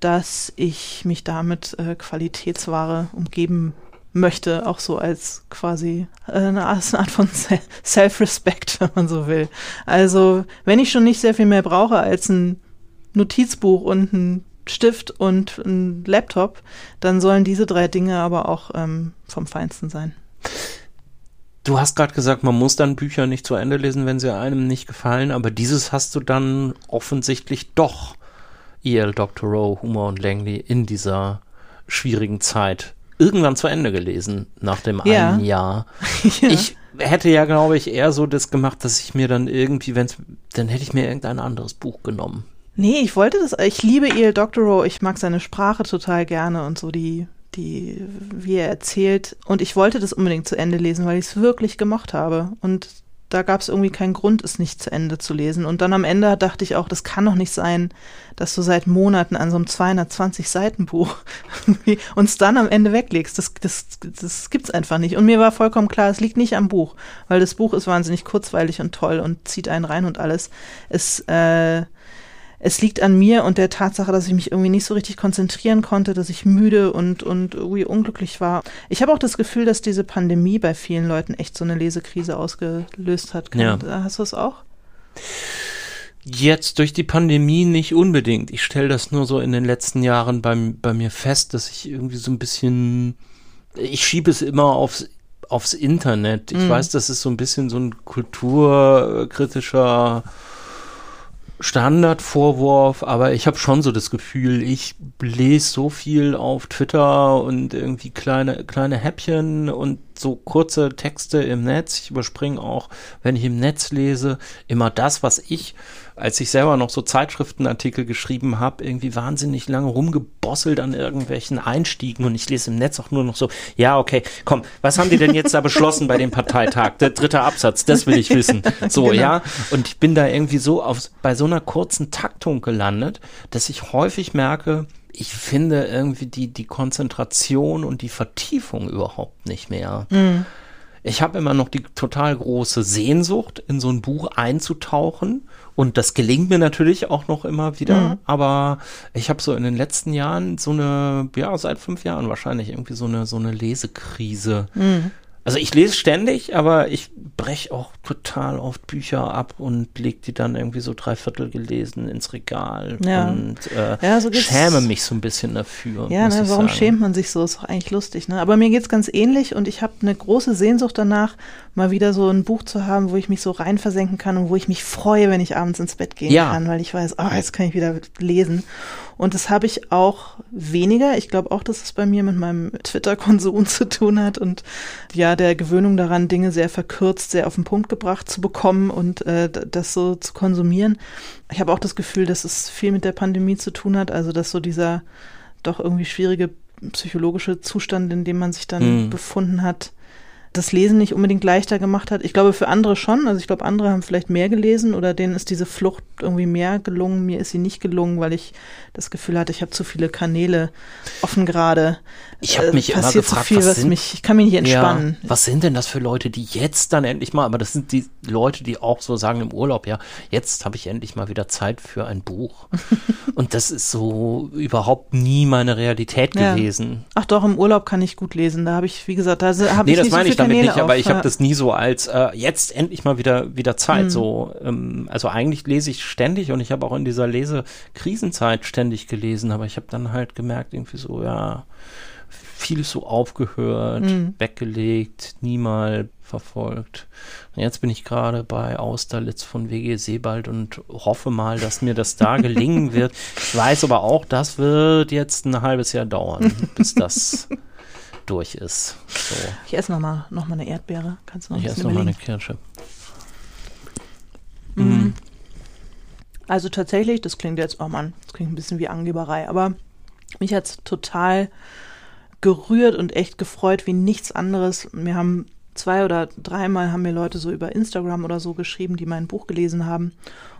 dass ich mich damit äh, Qualitätsware umgeben möchte, auch so als quasi äh, eine Art von Se- Self-Respect, wenn man so will. Also wenn ich schon nicht sehr viel mehr brauche als ein Notizbuch und ein Stift und ein Laptop, dann sollen diese drei Dinge aber auch ähm, vom Feinsten sein. Du hast gerade gesagt, man muss dann Bücher nicht zu Ende lesen, wenn sie einem nicht gefallen, aber dieses hast du dann offensichtlich doch, E.L. Dr. Rowe, Humor und Langley, in dieser schwierigen Zeit irgendwann zu Ende gelesen, nach dem Ja. einen Jahr. Ja. Ich hätte ja, glaube ich, eher so das gemacht, dass ich mir dann irgendwie, wenn's, dann hätte ich mir irgendein anderes Buch genommen. Nee, ich wollte das, ich liebe E.L. Doctorow, ich mag seine Sprache total gerne und so die, die, wie er erzählt. Und ich wollte das unbedingt zu Ende lesen, weil ich es wirklich gemocht habe. Und da gab es irgendwie keinen Grund, es nicht zu Ende zu lesen. Und dann am Ende dachte ich auch, das kann doch nicht sein, dass du seit Monaten an so einem 220 Seiten Buch uns dann am Ende weglegst. Das, das, das gibt's einfach nicht. Und mir war vollkommen klar, es liegt nicht am Buch, weil das Buch ist wahnsinnig kurzweilig und toll und zieht einen rein und alles. Es, äh, es liegt an mir und der Tatsache, dass ich mich irgendwie nicht so richtig konzentrieren konnte, dass ich müde und, und irgendwie unglücklich war. Ich habe auch das Gefühl, dass diese Pandemie bei vielen Leuten echt so eine Lesekrise ausgelöst hat. Ja. Hast du es auch? Jetzt durch die Pandemie nicht unbedingt. Ich stelle das nur so in den letzten Jahren bei, bei mir fest, dass ich irgendwie so ein bisschen, ich schiebe es immer aufs, aufs Internet. Ich Mhm. weiß, das ist so ein bisschen so ein kulturkritischer Standardvorwurf, aber ich habe schon so das Gefühl, ich lese so viel auf Twitter und irgendwie kleine kleine Häppchen und so kurze Texte im Netz. Ich überspringe auch, wenn ich im Netz lese, immer das, was ich, als ich selber noch so Zeitschriftenartikel geschrieben habe, irgendwie wahnsinnig lange rumgebosselt an irgendwelchen Einstiegen und ich lese im Netz auch nur noch so, ja, okay, komm, was haben die denn jetzt da beschlossen bei dem Parteitag? Der dritte Absatz, das will ich wissen. So, Genau. ja. Und ich bin da irgendwie so auf, bei so einer kurzen Taktung gelandet, dass ich häufig merke, ich finde irgendwie die, die Konzentration und die Vertiefung überhaupt nicht mehr. Ich habe immer noch die total große Sehnsucht, in so ein Buch einzutauchen. Und das gelingt mir natürlich auch noch immer wieder. Aber ich habe so in den letzten Jahren so eine, ja, seit fünf Jahren wahrscheinlich irgendwie so eine, so eine Lesekrise. Also ich lese ständig, aber ich breche auch total oft Bücher ab und leg die dann irgendwie so drei Viertel gelesen ins Regal Ja. und äh, Ja, so schäme mich so ein bisschen dafür. Ja, ne, warum sagen. schämt man sich so? Ist doch eigentlich lustig, ne? Aber mir geht's ganz ähnlich und ich habe eine große Sehnsucht danach, mal wieder so ein Buch zu haben, wo ich mich so rein versenken kann und wo ich mich freue, wenn ich abends ins Bett gehen Ja. kann, weil ich weiß, oh, jetzt kann ich wieder lesen. Und das habe ich auch weniger. Ich glaube auch, dass es bei mir mit meinem Twitter-Konsum zu tun hat und ja, der Gewöhnung daran, Dinge sehr verkürzt, sehr auf den Punkt gebracht zu bekommen und äh, das so zu konsumieren. Ich habe auch das Gefühl, dass es viel mit der Pandemie zu tun hat, also dass so dieser doch irgendwie schwierige psychologische Zustand, in dem man sich dann Mhm. befunden hat, das Lesen nicht unbedingt leichter gemacht hat. Ich glaube für andere schon. Also ich glaube, andere haben vielleicht mehr gelesen oder denen ist diese Flucht irgendwie mehr gelungen. Mir ist sie nicht gelungen, weil ich das Gefühl hatte, ich habe zu viele Kanäle offen gerade. Ich habe Äh, mich immer passiert gefragt, viel, was was sind- mich, ich kann mich nicht entspannen. Ja, was sind denn das für Leute, die jetzt dann endlich mal, aber das sind die Leute, die auch so sagen im Urlaub, ja, jetzt habe ich endlich mal wieder Zeit für ein Buch. Und das ist so überhaupt nie meine Realität Ja. gewesen. Ach doch, im Urlaub kann ich gut lesen. Da habe ich, wie gesagt, da habe Nee, ich das nicht so meine viele ich damit Kanäle nicht, aber auf. ich habe Ja. das nie so als äh, jetzt endlich mal wieder wieder Mhm. Zeit. So, ähm, also eigentlich lese ich ständig und ich habe auch in dieser Lesekrisenzeit ständig gelesen, aber ich habe dann halt gemerkt, irgendwie so, ja, vieles so aufgehört, Mhm. weggelegt, nie mal verfolgt. Und jetzt bin ich gerade bei Austerlitz von WG Sebald und hoffe mal, dass mir das da gelingen wird. Ich weiß aber auch, das wird jetzt ein halbes Jahr dauern, bis das durch ist. So. Ich esse nochmal noch mal eine Erdbeere. Kannst du noch Ich esse noch mal eine? Kirsche. Mhm. Also tatsächlich, das klingt jetzt, oh Mann, das klingt ein bisschen wie Angeberei, aber mich hat's total gerührt und echt gefreut wie nichts anderes. Mir haben zwei oder dreimal haben mir Leute so über Instagram oder so geschrieben, die mein Buch gelesen haben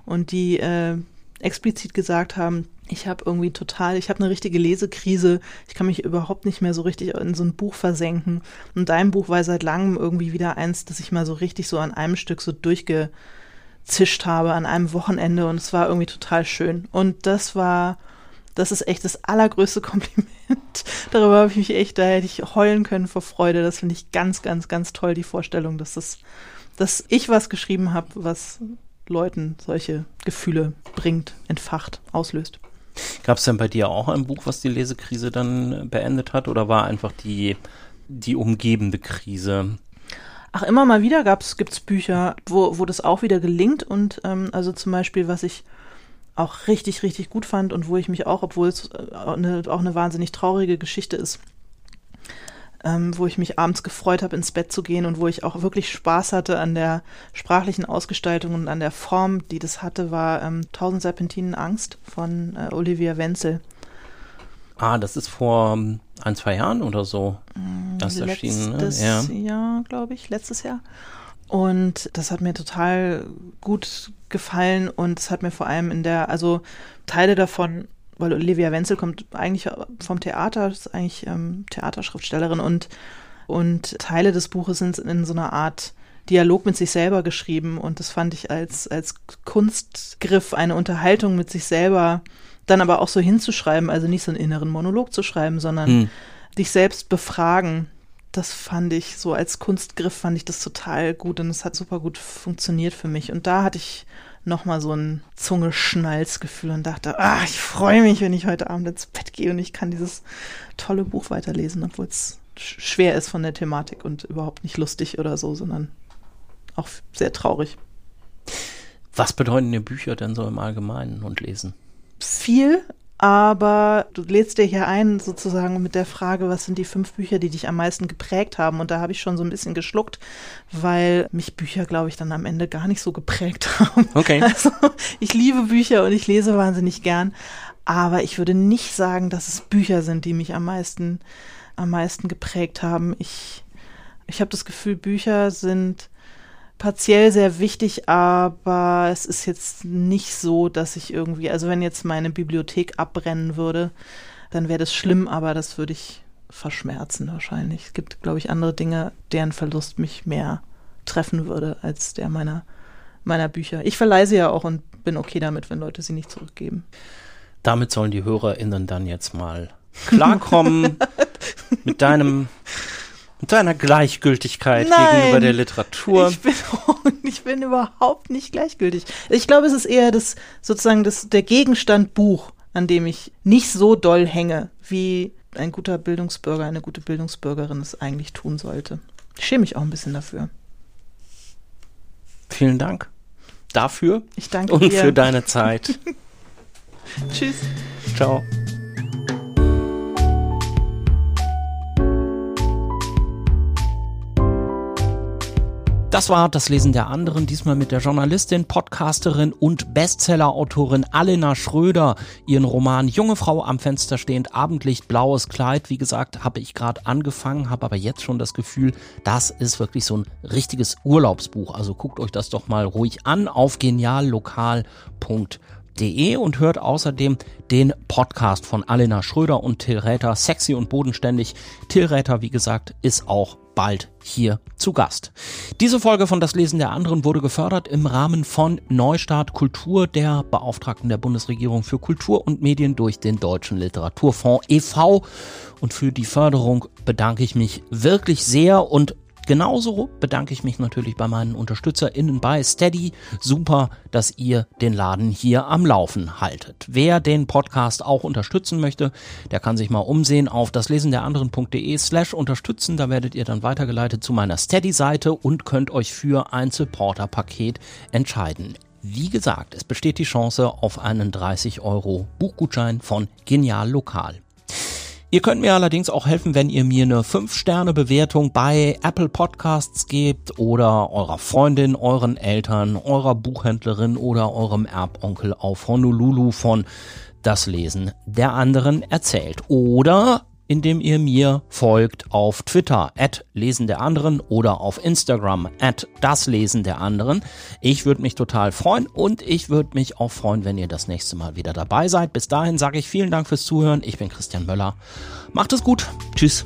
und die äh, explizit gesagt haben, ich habe irgendwie total, ich habe eine richtige Lesekrise, ich kann mich überhaupt nicht mehr so richtig in so ein Buch versenken. Und dein Buch war seit langem irgendwie wieder eins, das ich mal so richtig so an einem Stück so durchgezischt habe, an einem Wochenende und es war irgendwie total schön. Und das war, das ist echt das allergrößte Kompliment. Darüber habe ich mich echt, da hätte ich heulen können vor Freude. Das finde ich ganz, ganz, ganz toll, die Vorstellung, dass das, dass ich was geschrieben habe, was Leuten solche Gefühle bringt, entfacht, auslöst. Gab es denn bei dir auch ein Buch, was die Lesekrise dann beendet hat, oder war einfach die, die umgebende Krise? Ach, immer mal wieder gab's, gibt's Bücher, wo, wo das auch wieder gelingt und ähm, also zum Beispiel, was ich auch richtig, richtig gut fand und wo ich mich auch, obwohl es äh, eine, auch eine wahnsinnig traurige Geschichte ist, ähm, wo ich mich abends gefreut habe, ins Bett zu gehen und wo ich auch wirklich Spaß hatte an der sprachlichen Ausgestaltung und an der Form, die das hatte, war ähm, Tausend Serpentinen Angst von äh, Olivia Wenzel. Ah, das ist vor ähm, ein, zwei Jahren oder so. Mm, das erschienen, ne? Ja, Jahr, glaube ich, letztes Jahr. Und das hat mir total gut gefallen und es hat mir vor allem in der, also Teile davon, weil Olivia Wenzel kommt eigentlich vom Theater, ist eigentlich ähm, Theaterschriftstellerin und, und Teile des Buches sind in so einer Art Dialog mit sich selber geschrieben und das fand ich als, als Kunstgriff, eine Unterhaltung mit sich selber dann aber auch so hinzuschreiben, also nicht so einen inneren Monolog zu schreiben, sondern hm. dich selbst befragen. Das fand ich so als Kunstgriff fand ich das total gut und es hat super gut funktioniert für mich. Und da hatte ich nochmal so ein Zungeschnalzgefühl und dachte, ah, ich freue mich, wenn ich heute Abend ins Bett gehe und ich kann dieses tolle Buch weiterlesen, obwohl es schwer ist von der Thematik und überhaupt nicht lustig oder so, sondern auch sehr traurig. Was bedeuten dir Bücher denn so im Allgemeinen und Lesen? viel, aber du lädst dir hier ein sozusagen mit der Frage, was sind die fünf Bücher, die dich am meisten geprägt haben? Und da habe ich schon so ein bisschen geschluckt, weil mich Bücher, glaube ich, dann am Ende gar nicht so geprägt haben. Okay. Also ich liebe Bücher und ich lese wahnsinnig gern, aber ich würde nicht sagen, dass es Bücher sind, die mich am meisten, am meisten geprägt haben. Ich, ich habe das Gefühl, Bücher sind partiell sehr wichtig, aber es ist jetzt nicht so, dass ich irgendwie, also wenn jetzt meine Bibliothek abbrennen würde, dann wäre das schlimm, aber das würde ich verschmerzen wahrscheinlich. Es gibt, glaube ich, andere Dinge, deren Verlust mich mehr treffen würde als der meiner, meiner Bücher. Ich verleih sie ja auch und bin okay damit, wenn Leute sie nicht zurückgeben. Damit sollen die HörerInnen dann jetzt mal klarkommen mit deinem und deiner Gleichgültigkeit Nein, gegenüber der Literatur. Ich bin, ich bin überhaupt nicht gleichgültig. Ich glaube, es ist eher das sozusagen das, der Gegenstand Buch, an dem ich nicht so doll hänge, wie ein guter Bildungsbürger, eine gute Bildungsbürgerin es eigentlich tun sollte. Ich schäme mich auch ein bisschen dafür. Vielen Dank dafür. Ich danke und dir. für deine Zeit. Tschüss. Ciao. Das war das Lesen der anderen, diesmal mit der Journalistin, Podcasterin und Bestsellerautorin Alena Schröder. Ihren Roman Junge Frau am Fenster stehend, Abendlicht, blaues Kleid. Wie gesagt, habe ich gerade angefangen, habe aber jetzt schon das Gefühl, das ist wirklich so ein richtiges Urlaubsbuch. Also guckt euch das doch mal ruhig an auf geniallokal.de und hört außerdem den Podcast von Alena Schröder und Till Räther, sexy und bodenständig. Till Räther, wie gesagt, ist auch bald hier zu Gast. Diese Folge von Das Lesen der anderen wurde gefördert im Rahmen von Neustart Kultur der Beauftragten der Bundesregierung für Kultur und Medien durch den Deutschen Literaturfonds e.V. Und für die Förderung bedanke ich mich wirklich sehr und Genauso bedanke ich mich natürlich bei meinen UnterstützerInnen bei Steady. Super, dass ihr den Laden hier am Laufen haltet. Wer den Podcast auch unterstützen möchte, der kann sich mal umsehen auf daslesenderanderen.de slash unterstützen. Da werdet ihr dann weitergeleitet zu meiner Steady-Seite und könnt euch für ein Supporter-Paket entscheiden. Wie gesagt, es besteht die Chance auf einen 30 Euro Buchgutschein von Genial Lokal. Ihr könnt mir allerdings auch helfen, wenn ihr mir eine 5-Sterne-Bewertung bei Apple Podcasts gebt oder eurer Freundin, euren Eltern, eurer Buchhändlerin oder eurem Erbonkel auf Honolulu von Das Lesen der anderen erzählt. Oder indem ihr mir folgt auf Twitter at Lesen der anderen oder auf Instagram at das Lesen der anderen. Ich würde mich total freuen und ich würde mich auch freuen, wenn ihr das nächste Mal wieder dabei seid. Bis dahin sage ich vielen Dank fürs Zuhören. Ich bin Christian Möller. Macht es gut. Tschüss.